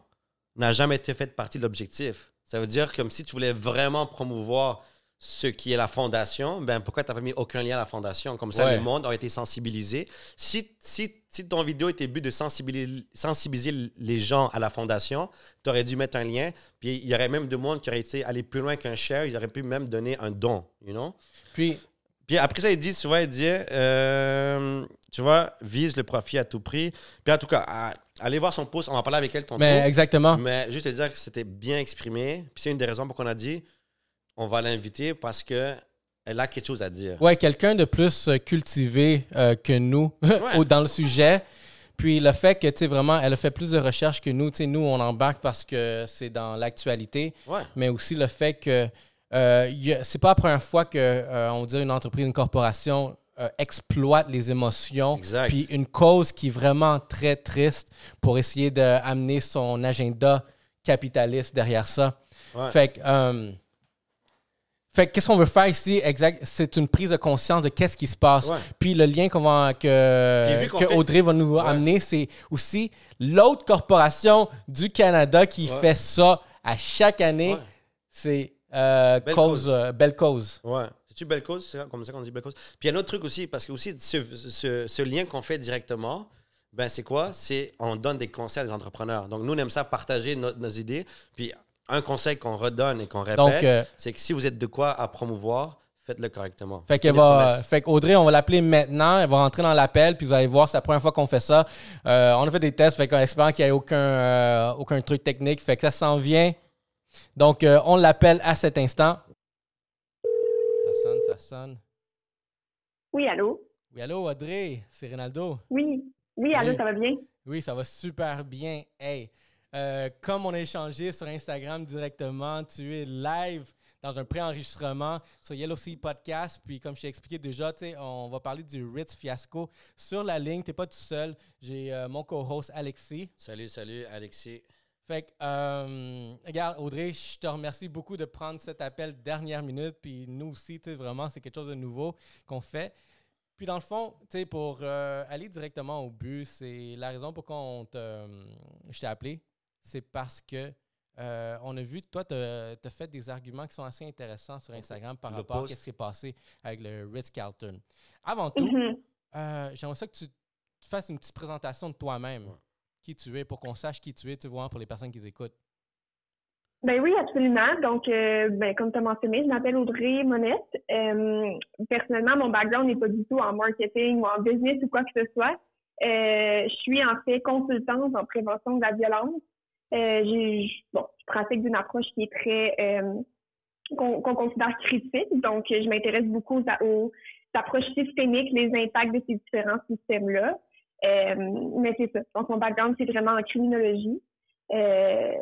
n'a jamais été faite partie de l'objectif. Ça veut dire comme si tu voulais vraiment promouvoir ce qui est la fondation, ben pourquoi tu n'as pas mis aucun lien à la fondation? Comme ça, Ouais. le monde a été sensibilisé. Si, si, si ton vidéo était but de sensibiliser, sensibiliser les gens à la fondation, tu aurais dû mettre un lien. Puis il y aurait même de monde qui aurait été allé plus loin qu'un share. Ils auraient pu même donner un don, you know? Puis, Puis après ça, il dit, souvent, il dit, euh, tu vois, vise le profit à tout prix. Puis en tout cas, à- allez voir son post, on va en parler avec elle tantôt. mais exactement. Mais juste te dire que c'était bien exprimé. Puis c'est une des raisons pour qu'on a dit, on va l'inviter parce que elle a quelque chose à dire. Ouais, quelqu'un de plus euh, cultivé euh, que nous [laughs] Ouais. dans le sujet. Puis le fait que, tu sais, vraiment, elle a fait plus de recherches que nous. Tu sais, nous, on embarque parce que c'est dans l'actualité. Ouais. mais aussi le fait que euh, c'est pas la première fois que euh, on dit une entreprise, une corporation euh, exploite les émotions, Exact. puis une cause qui est vraiment très triste pour essayer d'amener son agenda capitaliste derrière ça. Ouais. Fait que, euh, fait que qu'est-ce qu'on veut faire ici exact? C'est une prise de conscience de qu'est-ce qui se passe. Ouais. Puis le lien qu'on va que, que fait- Audrey va nous Ouais. amener, c'est aussi l'autre corporation du Canada qui fait ça à chaque année. C'est euh, Belle cause, cause. euh, belle cause. Ouais. C'est-tu belle cause? C'est comme ça qu'on dit belle cause. Puis il y a un autre truc aussi, parce que aussi, ce, ce- ce lien qu'on fait directement, ben c'est quoi? C'est on donne des conseils à des entrepreneurs. Donc nous, on aime ça partager no- nos idées. Puis un conseil qu'on redonne et qu'on répète, euh, c'est que si vous êtes de quoi à promouvoir, faites-le correctement. fait qu'elle va, fait qu'Audrey, on va l'appeler maintenant. Elle va rentrer dans l'appel, puis vous allez voir, c'est la première fois qu'on fait ça. Euh, on a fait des tests, fait qu'on espère qu'il n'y ait aucun, euh, aucun truc technique. Fait que ça s'en vient. Donc, on l'appelle à cet instant. Ça sonne. Oui, allô? Oui, allô, Audrey, c'est Ronaldo. Oui. Oui, Salut. allô, ça va bien? Oui, ça va super bien. Hey, euh, comme on a échangé sur Instagram directement, tu es live dans un pré-enregistrement sur Yellow Sea Podcast. Puis, comme je t'ai expliqué déjà, tu sais, on va parler du Ritz fiasco. Sur la ligne, tu n'es pas tout seul. J'ai euh, mon co-host Alexis. Salut, salut, Alexis. Fait que, euh, regarde, Audrey, je te remercie beaucoup de prendre cet appel dernière minute. Puis nous aussi, tu sais, vraiment, c'est quelque chose de nouveau qu'on fait. Puis dans le fond, tu sais, pour euh, aller directement au but, c'est la raison pour laquelle on te, euh, je t'ai appelé. C'est parce que euh, on a vu, toi, tu as fait des arguments qui sont assez intéressants sur Instagram par Le rapport à ce qui s'est passé avec le Ritz-Carlton. Avant tout, Mhm. euh, j'aimerais ça que tu tu fasses une petite présentation de toi-même. Ouais. Qui tu es, pour qu'on sache qui tu es, tu vois, pour les personnes qui écoutent. Ben oui, absolument. Donc, euh, ben, comme tu as mentionné, je m'appelle Audrey Monette. Euh, personnellement, mon background n'est pas du tout en marketing ou en business ou quoi que ce soit. Euh, je suis en fait consultante en prévention de la violence. J'ai, je pratique d'une approche qui est très qu'on, considère critique. Donc, je m'intéresse beaucoup aux approches systémiques, les impacts de ces différents systèmes-là. Euh, mais c'est ça. Donc, mon background, c'est vraiment en criminologie. Euh,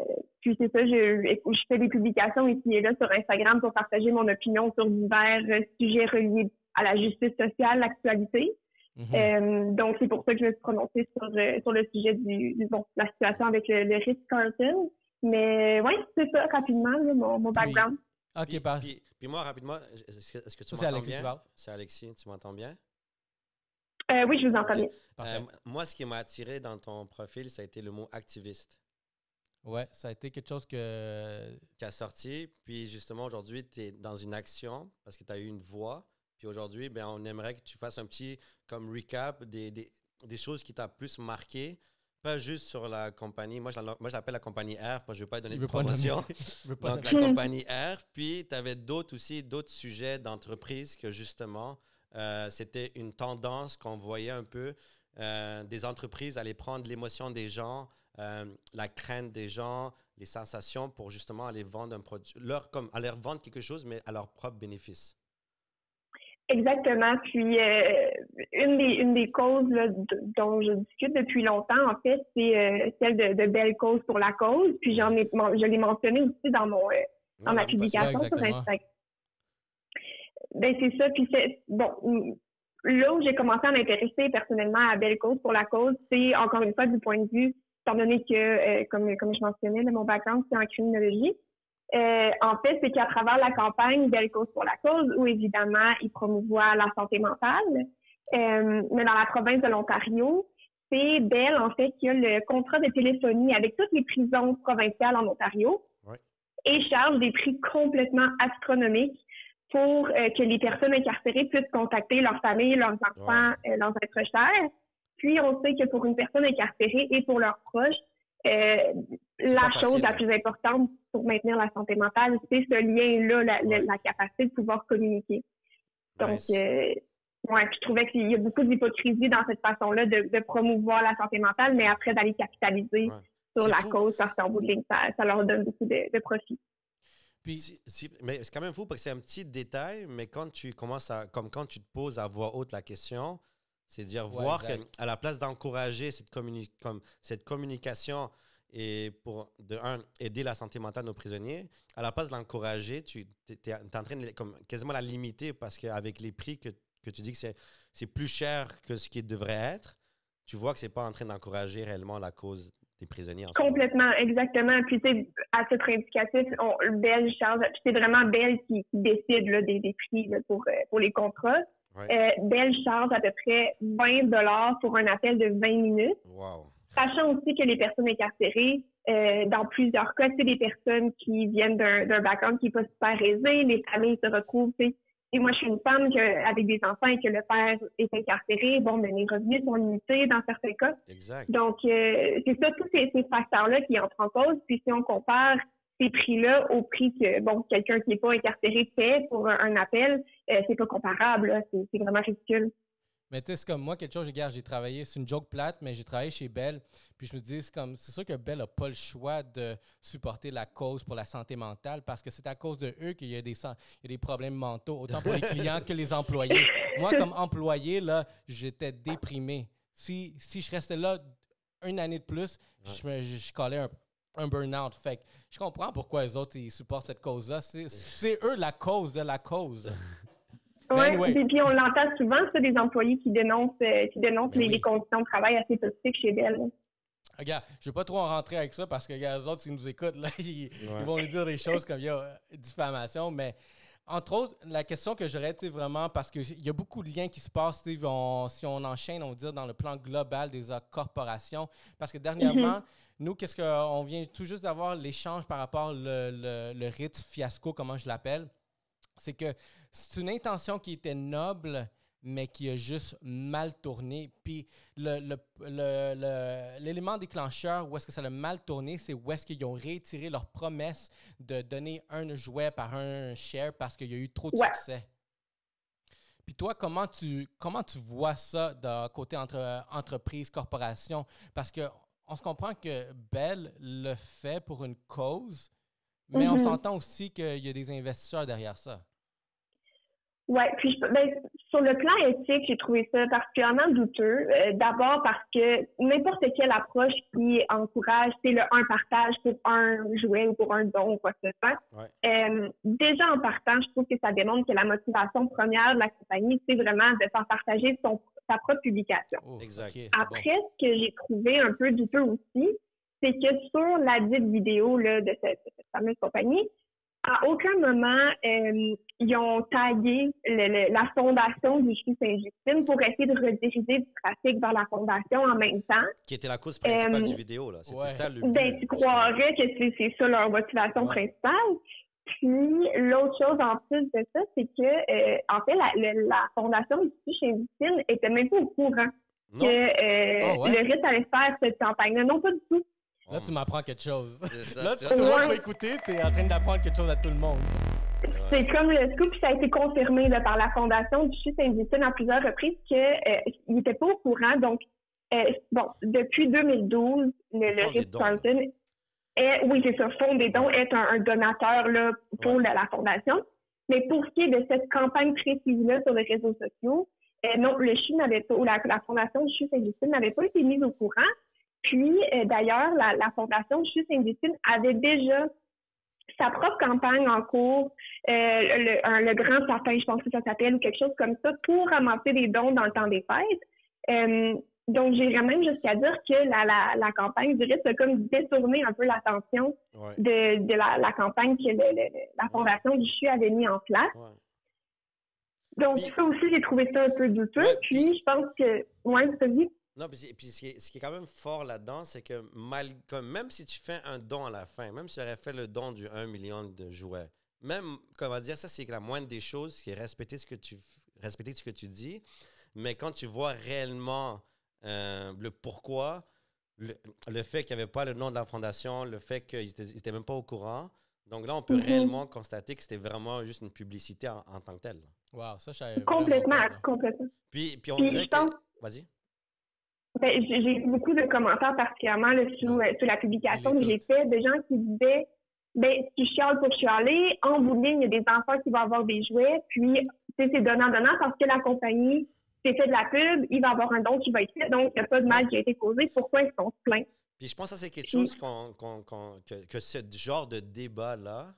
puis c'est ça, je, je fais des publications ici et là sur Instagram pour partager mon opinion sur divers sujets reliés à la justice sociale, l'actualité. Mhm. Euh, donc c'est pour ça que je me suis prononcée sur, sur le sujet du, du- bon, la situation avec le, le risque Carlton. Mais oui, c'est ça rapidement là, mon, mon background. ok, Puis, parfait. puis- puis moi, rapidement, est-ce que, est-ce que tu m'entends bien? C'est Alexis, tu m'entends bien? Euh, oui, je vous entends bien. Euh, moi, ce qui m'a attiré dans ton profil, ça a été le mot activiste ouais, ça a été quelque chose que. qui a sorti. Puis justement, aujourd'hui, tu es dans une action parce que tu as eu une voix. Puis aujourd'hui, ben, on aimerait que tu fasses un petit comme recap des, des, des choses qui t'ont plus marqué. Pas juste sur la compagnie. Moi, je moi, je l'appelle la compagnie R parce que je ne veux pas donner de promotion. [laughs] Donc, la compagnie R. Puis, tu avais d'autres aussi, d'autres sujets d'entreprise que justement, euh, c'était une tendance qu'on voyait un peu euh, des entreprises aller prendre l'émotion des gens, euh, la crainte des gens, les sensations pour justement aller vendre un produit, leur, comme, aller vendre quelque chose, mais à leur propre bénéfice. Exactement. Puis euh, une des une des causes là, dont je discute depuis longtemps, en fait, c'est euh, celle de, de belle cause pour la cause. Puis j'en ai je l'ai mentionné aussi dans mon euh, dans Ouais, ma publication sur. Instagram. Ben c'est ça. Puis c'est bon. Là où j'ai commencé à m'intéresser personnellement à belle cause pour la cause, c'est encore une fois du point de vue, étant donné que, euh, comme comme je mentionnais, là, mon background c'est en criminologie. Euh, en fait, c'est qu'à travers la campagne Belle cause pour la cause, où évidemment, ils promouvoient la santé mentale, euh, mais dans la province de l'Ontario, c'est Bell, en fait, qui a le contrat de téléphonie avec toutes les prisons provinciales en Ontario Ouais. et charge des prix complètement astronomiques pour euh, que les personnes incarcérées puissent contacter leurs familles, leurs enfants, euh, leurs êtres chers. Puis, on sait que pour une personne incarcérée et pour leurs proches, euh, la chose facile, la hein. plus importante pour maintenir la santé mentale, c'est ce lien-là, la, la- Ouais. la capacité de pouvoir communiquer. Donc, Nice. ouais, je trouvais qu'il y a beaucoup d'hypocrisie dans cette façon-là de, de promouvoir la santé mentale, mais après d'aller capitaliser Ouais. sur la fou. cause parce qu'en bout de ligne, ça, ça leur donne beaucoup de, de profit. Puis, mais c'est quand même fou parce que c'est un petit détail, mais quand tu commences à, comme quand tu te poses à voix haute la question, c'est dire Ouais, voir qu'à la place d'encourager cette, communi- comme, cette communication et pour, de un, aider la santé mentale de nos prisonniers, à la place de l'encourager, tu es, en train de comme, quasiment la limiter parce qu'avec les prix que, que tu dis que c'est c'est plus cher que ce qui devrait être, tu vois que c'est pas en train d'encourager réellement la cause en moment. Complètement, exactement. Puis, tu sais, à titre indicatif, on, Bell charge, puis c'est vraiment Bell qui, qui décide là, des, des prix là, pour, euh, pour les contrats. Ouais. Euh, Bell charge à peu près 20 dollars pour un appel de 20 minutes. Wow. Sachant aussi que les personnes incarcérées, euh, dans plusieurs cas, c'est des personnes qui viennent d'un d'un background qui n'est pas super aisé, les familles se retrouvent, tu sais. Et moi, je suis une femme que, avec des enfants et que le père est incarcéré. Bon, mais les revenus sont limités dans certains cas. Exact. Donc, euh, c'est ça, tous ces, ces facteurs-là qui entrent en cause. Puis si on compare ces prix-là au prix que, bon, quelqu'un qui n'est pas incarcéré paie pour un, un appel, euh, c'est pas comparable. c'est vraiment ridicule. Mais tu sais, c'est comme moi, quelque chose, regarde, j'ai travaillé, c'est une joke plate, mais j'ai travaillé chez Bell. Puis je me dis, c'est comme, c'est sûr que Bell n'a pas le choix de supporter la cause pour la santé mentale parce que c'est à cause de eux qu'il y a des, il y a des problèmes mentaux, autant pour les [laughs] clients que les employés. Moi, comme employé, là, j'étais déprimé. Si, si je restais là une année de plus, je, me, je, je collais un, un burn-out. Fait que je comprends pourquoi les autres, ils supportent cette cause-là. C'est, c'est eux la cause de la cause. [laughs] Ouais, anyway. puis, puis on l'entend souvent, ça, des employés qui dénoncent, euh, qui dénoncent Ben les, oui. les conditions de travail assez toxiques chez Bell. Regarde, je vais pas trop en rentrer avec ça parce que regarde, les autres, s'ils nous écoutent, là, [laughs] ils, ils vont nous dire des choses comme il y a euh, diffamation. Mais entre autres, la question que j'aurais, tu sais, vraiment, parce qu'il y a beaucoup de liens qui se passent, on- si on enchaîne, on va dire, dans le plan global des corporations. Parce que dernièrement, nous, qu'est-ce qu'on vient tout juste d'avoir l'échange par rapport au le, le, le rite fiasco, comment je l'appelle. C'est que c'est une intention qui était noble, mais qui a juste mal tourné. Puis le- le- le- le- l'élément déclencheur où est-ce que ça a mal tourné, c'est où est-ce qu'ils ont rétiré leur promesse de donner un jouet par un share parce qu'il y a eu trop de Ouais. succès. Puis toi, comment tu, comment tu vois ça d'un côté entre entreprise, corporation? Parce que on se comprend que Bell le fait pour une cause, mais on Mhm. s'entend aussi qu'il y a des investisseurs derrière ça. Ouais, puis je- ben, sur le plan éthique, j'ai trouvé ça particulièrement douteux. Euh, D'abord parce que n'importe quelle approche qui encourage, c'est le un partage pour un jouet ou pour un don ou quoi que ce soit. Ouais. Euh, déjà en partant, je trouve que ça démontre que la motivation première de la compagnie, c'est vraiment de faire partager son, sa propre publication. Oh, Exact. Après, bon. ce que j'ai trouvé un peu douteux aussi, c'est que sur la dite vidéo là, de cette, de cette fameuse compagnie, à aucun moment, euh, ils ont tagué le- le- la fondation du CHU Saint-Justine pour essayer de rediriger du trafic vers la fondation en même temps. Qui était la cause principale Euh, du vidéo, là. C'était ouais. ça le Ben, tu croirais que c'est ça leur motivation Ouais. principale. Puis, l'autre chose en plus de ça, c'est que, euh, en fait, la, le- la fondation du CHU Saint-Justine était même pas au courant Non. que euh, Ah ouais? le RIT allait faire cette campagne-là. Non, pas du tout. Là, tu m'apprends quelque chose. Ça, Là, tu tout vois, le monde Ouais. va écouter, tu es en train d'apprendre quelque chose à tout le monde. C'est comme le scoop, puis ça a été confirmé là, par la fondation du CHU Saint-Justine à plusieurs reprises qu'il n'était pas au courant. Donc, euh, bon, depuis 2012, le, le Carlton est, oui, c'est ça, Fonds des dons est un, un donateur là, pour Ouais. la, la fondation. Mais pour ce qui est de cette campagne précise-là sur les réseaux sociaux, euh, non, le CHU n'avait pas, ou la, la fondation du CHU Saint-Justine n'avait pas été mise au courant. Puis, euh, d'ailleurs, la, la fondation CHU Saint-Justine avait déjà sa propre campagne en cours, euh, le, un- le grand sapin, je pense que ça s'appelle, ou quelque chose comme ça, pour ramasser des dons dans le temps des fêtes. Euh, donc, j'irais même jusqu'à dire que la, la, la campagne du RIT a comme détourné un peu l'attention Ouais. de, de la, la campagne que le- le- le- la Fondation du CHU avait mis en place. Ouais. Donc, Puis- ça aussi, j'ai trouvé ça un peu douteux. Ouais, puis, je pense que, ouais, ça dit. Non, puis, puis ce, qui est, ce qui est quand même fort là-dedans, c'est que mal, comme, même si tu fais un don à la fin, même si tu aurais fait le don du 1 million de jouets, même, comment dire, ça, c'est la moindre des choses, qui est respecter ce que tu, respecter ce que tu dis. Mais quand tu vois réellement euh, le pourquoi, le, le fait qu'il n'y avait pas le nom de la fondation, le fait qu'ils n'étaient même pas au courant, donc là, on peut Mhm. réellement constater que c'était vraiment juste une publicité en, en tant que telle. Wow, ça, je savais Complètement, complètement. Puis, puis on Puis, dirait que... Vas-y. Ben, j'ai eu beaucoup de commentaires, particulièrement là, sous, euh, sous la publication que j'ai faite, de gens qui disaient ben, tu chiales pour chialer, en bout de ligne, il y a des enfants qui vont avoir des jouets, puis tu sais, c'est donnant-donnant parce que la compagnie s'est fait de la pub, il va avoir un don qui va être fait, donc il n'y a pas de mal qui a été causé. Pourquoi ils sont plaints? Puis je pense que ça, c'est quelque chose qu'on- que, que ce genre de débat-là,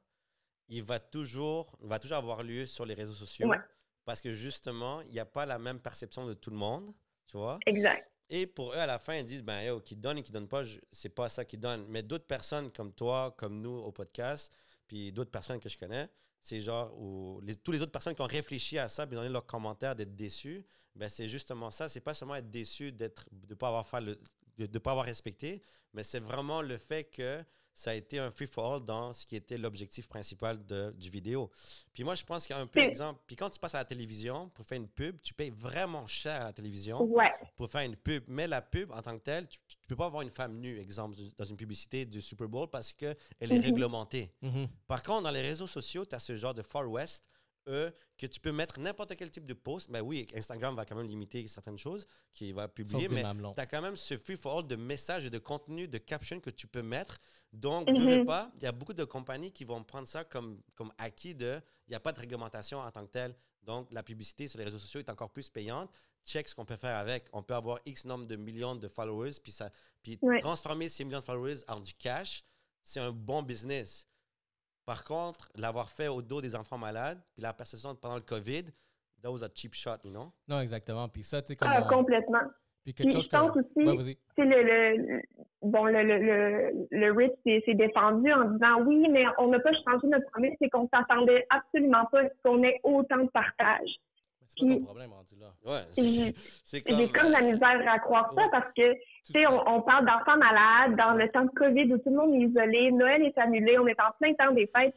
il va toujours, va toujours avoir lieu sur les réseaux sociaux. Ouais. Parce que justement, il n'y a pas la même perception de tout le monde, tu vois? Exact. Et pour eux, à la fin, ils disent, ben, yo, qui donne et qui donne pas, c'est pas ça qui donne. Mais d'autres personnes comme toi, comme nous au podcast, puis d'autres personnes que je connais, c'est genre, où tous les autres personnes qui ont réfléchi à ça, puis donné leurs commentaires d'être déçus, ben, c'est justement ça. C'est pas seulement être déçu d'être, de pas le, de pas avoir respecté, mais c'est vraiment le fait que ça a été un free-for-all dans ce qui était l'objectif principal de, du vidéo. Puis moi, je pense qu'il y a un peu exemple. Puis quand tu passes à la télévision pour faire une pub, tu payes vraiment cher à la télévision Ouais. pour faire une pub. Mais la pub, en tant que telle, tu ne peux pas avoir une femme nue, exemple, dans une publicité du Super Bowl parce qu'elle est Mhm. réglementée. Mhm. Par contre, dans les réseaux sociaux, tu as ce genre de Far West, que tu peux mettre n'importe quel type de post. Mais oui, Instagram va quand même limiter certaines choses qu'il va publier, mais tu as quand même ce free-for-all de messages et de contenu, de captions que tu peux mettre. Donc, veux, veux pas, il y a beaucoup de compagnies qui vont prendre ça comme, comme acquis de il n'y a pas de réglementation en tant que telle. Donc, la publicité sur les réseaux sociaux est encore plus payante. Check ce qu'on peut faire avec. On peut avoir X nombre de millions de followers, puis, ça, puis Ouais. transformer ces millions de followers en du cash, c'est un bon business. Par contre, l'avoir fait au dos des enfants malades, puis la perception pendant le COVID, that was a cheap shot, you know? Non, exactement. Puis ça, tu sais, comme. Ah, on- complètement. Puis quelque Puis chose je pense que- aussi- Ouais. Tu sais, le, le, bon, le, le, le, le Rich s'est défendu en disant oui, mais on n'a pas changé notre promesse, c'est qu'on s'attendait absolument pas à ce qu'on ait autant de partage. C'est pas ton problème rendu là. Ouais, c'est comme... J'ai comme la misère à croire ça parce que, Tu sais, le on, on parle d'enfants malades dans le temps de COVID où tout le monde est isolé, Noël est annulé, on est en plein temps des fêtes.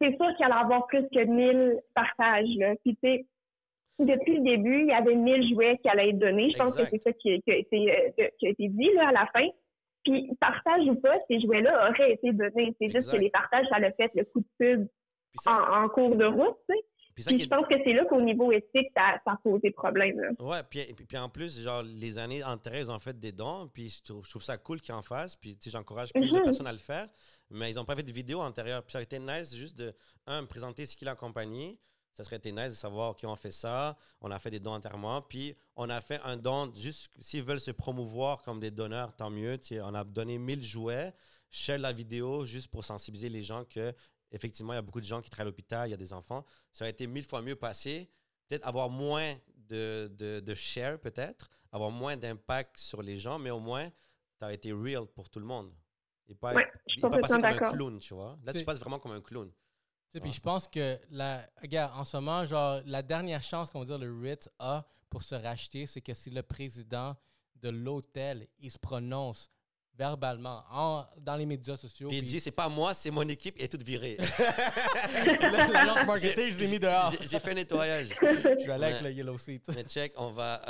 C'est sûr qu'il allait y avoir plus que 1000 partages, là. Puis, tu sais, depuis le début, il y avait 1000 jouets qui allaient être donnés. Je pense que c'est ça qui, qui a été, euh, qui a été dit, là, à la fin. Puis, partage ou pas, ces jouets-là auraient été donnés. C'est juste que les partages, ça l'a fait le coup de pub ça, en, en cours de route, tu sais. Puis ça Puis, qui je pense que c'est là qu'au niveau éthique, ça, ça a posé problème, là. Ouais, puis, puis, puis en plus, genre, les années antérieures, ils ont fait des dons, puis je trouve, je trouve ça cool qu'ils en fassent, puis tu sais, j'encourage plus de Mhm. personnes à le faire, mais ils n'ont pas fait de vidéos antérieures. Puis ça aurait été nice juste de, un, présenter ce qu'il a en compagnie. Ça serait été nice de savoir qui ont fait ça. On a fait des dons entièrement, puis on a fait un don, juste s'ils veulent se promouvoir comme des donneurs, tant mieux. Tu sais, on a donné 1000 jouets, share la vidéo juste pour sensibiliser les gens que, effectivement, il y a beaucoup de gens qui travaillent à l'hôpital, il y a des enfants. Ça aurait été mille fois mieux passé peut-être avoir moins de, de, de share, peut-être, avoir moins d'impact sur les gens, mais au moins, tu as été real pour tout le monde. Et pas, Ouais, je suis et pas passer comme un clown, tu vois. Là, tu passes vraiment comme un clown. Tu sais, puis Ouais. je pense que, la, regarde, en ce moment, genre, la dernière chance qu'on va dire le Ritz a pour se racheter, c'est que si le président de l'hôtel, il se prononce verbalement en- dans les médias sociaux. Puis il dit, c'est pas moi, c'est mon équipe, et toute virée. [laughs] [laughs] L'agence marketing, je l'ai mis dehors. J'ai- fait un nettoyage. Je vais aller avec le Yellow Seat. Mais check, on va,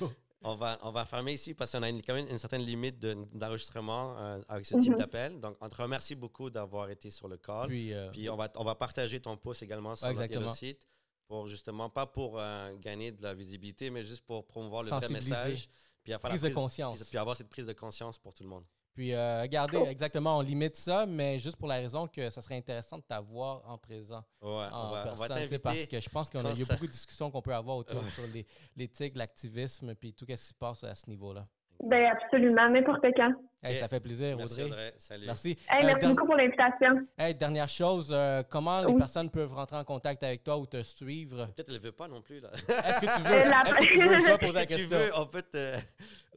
[laughs] on va, on va fermer ici parce qu'on a une- quand même une certaine limite de- d'enregistrement euh, avec ce type Mhm. d'appel. Donc, on te remercie beaucoup d'avoir été sur le call. Puis, euh, Puis on va, on va partager ton post également sur Ouais, le site pour justement, pas pour euh, gagner de la visibilité, mais juste pour promouvoir le vrai message. Puis, à faire la Prise de conscience. Puis, puis avoir cette prise de conscience pour tout le monde. Puis, euh, regardez, exactement, on limite ça, mais juste pour la raison que ça serait intéressant de t'avoir en présent. Ouais, en on va, on va personne, parce que je pense qu'il y a ça- beaucoup de discussions qu'on peut avoir autour Ouais. sur l'éthique, l'activisme, puis tout ce qui se passe à ce niveau-là. Ben absolument, n'importe quand. Hey. Ça fait plaisir, Merci, Audrey. Audrey. Salut. Merci. Hey, Euh, merci beaucoup pour l'invitation. hey, dernière chose, euh, comment les personnes peuvent rentrer en contact avec toi ou te suivre? Peut-être elle ne veut pas non plus. Là. Est-ce que tu [laughs] veux? La- Est-ce que tu veux? Je poser la que tu veux, en fait. euh,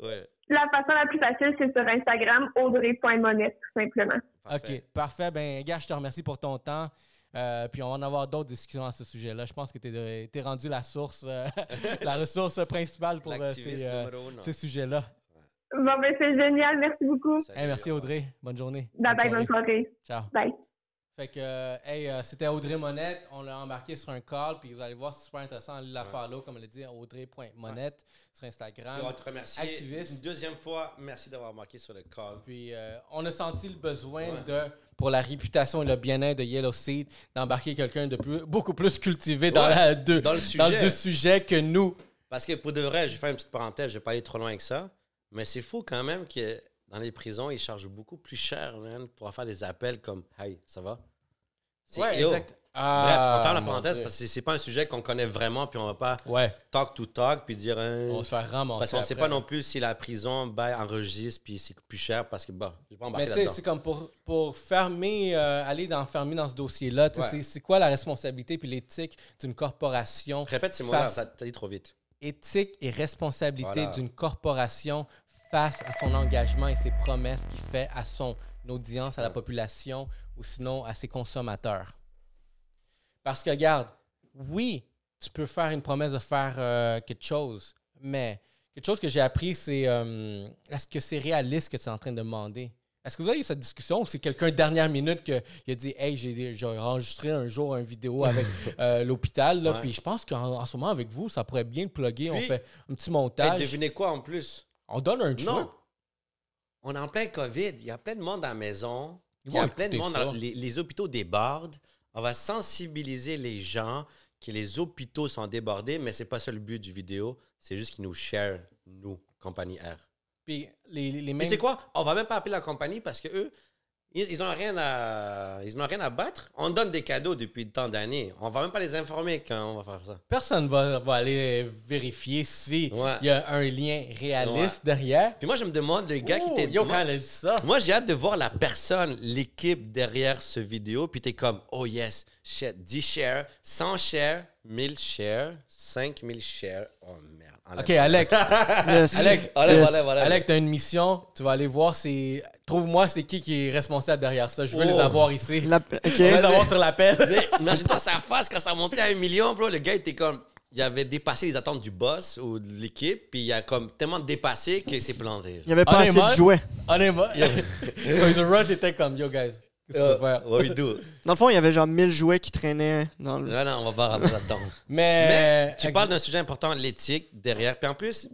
Ouais. La façon la plus facile, c'est sur Instagram, audrey.monette, tout simplement. parfait. OK, parfait. Ben, gars, je te remercie pour ton temps. Euh, puis on va en avoir d'autres discussions à ce sujet-là. Je pense que tu es, rendu la source, euh, [laughs] la [laughs] ressource principale pour euh, ces, euh, ces sujets-là. Bon, ben c'est génial, merci beaucoup. Salut, Hey, merci. Audrey. Bonne journée. Bye bye, bonne soirée. Ciao. Bye. Fait que, euh, hey, euh, c'était Audrey Monette. On l'a embarqué sur un call. Puis vous allez voir, c'est super intéressant. Allez la Ouais. follow, comme elle dit, audrey.monette sur Instagram. Va te remercier. Activiste. Une deuxième fois, merci d'avoir marqué sur le call. Puis euh, on a senti le besoin Ouais. de, pour la réputation et le bien-être de Yellow Seed, d'embarquer quelqu'un de plus, beaucoup plus cultivé dans, la, dans le dans le sujet. deux sujets que nous. Parce que pour de vrai, je vais faire une petite parenthèse, je vais pas aller trop loin avec ça. Mais c'est fou quand même que dans les prisons, ils chargent beaucoup plus cher, man, pour faire des appels comme Hey, ça va? C'est- Ouais, exact. Bref, Ah, on ferme la parenthèse Dieu. parce que c'est pas un sujet qu'on connaît vraiment, puis on va pas Ouais, talk to talk, puis dire. hein, on se faire ramasser. parce qu'on sait pas non plus si la prison ben, enregistre, puis c'est plus cher parce que, je vais pas Mais embarquer tu sais, c'est comme pour, pour fermer, euh, aller dans, fermer dans ce dossier-là, Ouais. c'est- c'est quoi la responsabilité puis l'éthique d'une corporation? Répète ces mots-là, face- t'as t'as dit trop vite. Éthique et responsabilité Voilà. d'une corporation face à son engagement et ses promesses qu'il fait à son audience, à la population ou sinon à ses consommateurs. Parce que, regarde, oui, tu peux faire une promesse de faire euh, quelque chose, mais quelque chose que j'ai appris, c'est euh, est-ce que c'est réaliste que tu es en train de demander? Est-ce que vous avez eu cette discussion ou c'est quelqu'un dernière minute qui a dit Hey, j'ai enregistré un jour une vidéo avec [laughs] euh, l'hôpital, Ouais. puis je pense qu'en en ce moment avec vous, ça pourrait bien le plugger. on fait un petit montage. devinez quoi en plus? on donne un truc. Non. On est en plein COVID. Il y a plein de monde à la maison. Il y a plein de monde. dans- les, les hôpitaux débordent. On va sensibiliser les gens que les hôpitaux sont débordés, mais c'est pas ça le but du vidéo. C'est juste qu'ils nous share, nous, compagnie R. Puis les, les, les Mais tu sais quoi? On va même pas appeler la compagnie parce que eux, ils, ils ont rien à, ils ont rien à battre. On donne des cadeaux depuis tant d'années. On va même pas les informer quand on va faire ça. Personne va, va aller vérifier si Ouais. il y a un lien réaliste Ouais. derrière. Puis moi, je me demande, le gars Oh, qui était. Yo, moi- quand elle a dit ça. Moi, j'ai hâte de voir la personne, l'équipe derrière ce vidéo. Puis t'es comme, oh yes, shit, 10 shares, 100 shares, 1000 shares, 5000 shares. Oh Ok. Alec. [laughs] Yes. Alec, Enlève, yes. Alec, t'as une mission. Tu vas aller voir. c'est Trouve-moi c'est qui qui est responsable derrière ça. Je veux Oh. les avoir ici. La- Je veux les avoir sur l'appel. Mais [laughs] imagine-toi sa face quand ça montait à un million, bro. Le gars était comme. Il avait dépassé les attentes du boss ou de l'équipe, puis il a comme tellement dépassé qu'il s'est planté. Il n'y avait pas assez de jouets. Honnêtement, [laughs] Toys R Us était comme Yo, guys. Qu'est-ce faire? what we do? [laughs] Dans le fond, il y avait genre 1000 jouets qui traînaient dans le. Non, non, on va pas rentrer là-dedans. [laughs] Mais. Mais tu parles d'un sujet important, l'éthique derrière. Puis en plus,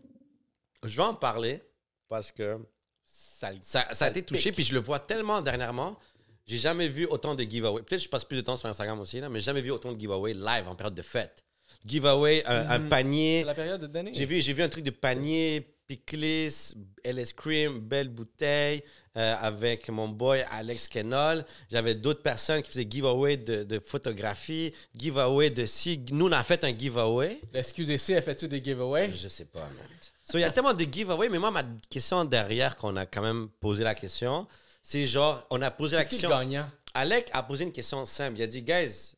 je vais en parler parce que Ça ça, ça a été touché, puis je le vois tellement dernièrement. J'ai jamais vu autant de giveaways. Peut-être que je passe plus de temps sur Instagram aussi, là, mais j'ai jamais vu autant de giveaways live en période de fête. Giveaway, un, un C'est panier. la période de. J'ai vu, j'ai vu un truc de panier, pickles, LS Cream, belle bouteille, euh, avec mon boy Alex Kenol. J'avais d'autres personnes qui faisaient giveaway de, de photographie, giveaway de si. Nous, on a fait un giveaway. Le SQDC a fait-tu des giveaways? Je sais pas, man. So, il y a tellement de giveaway, mais moi, ma question derrière, qu'on a quand même posé la question, c'est genre, on a posé la qui question. gagnant? Alec a posé une question simple. Il a dit, guys,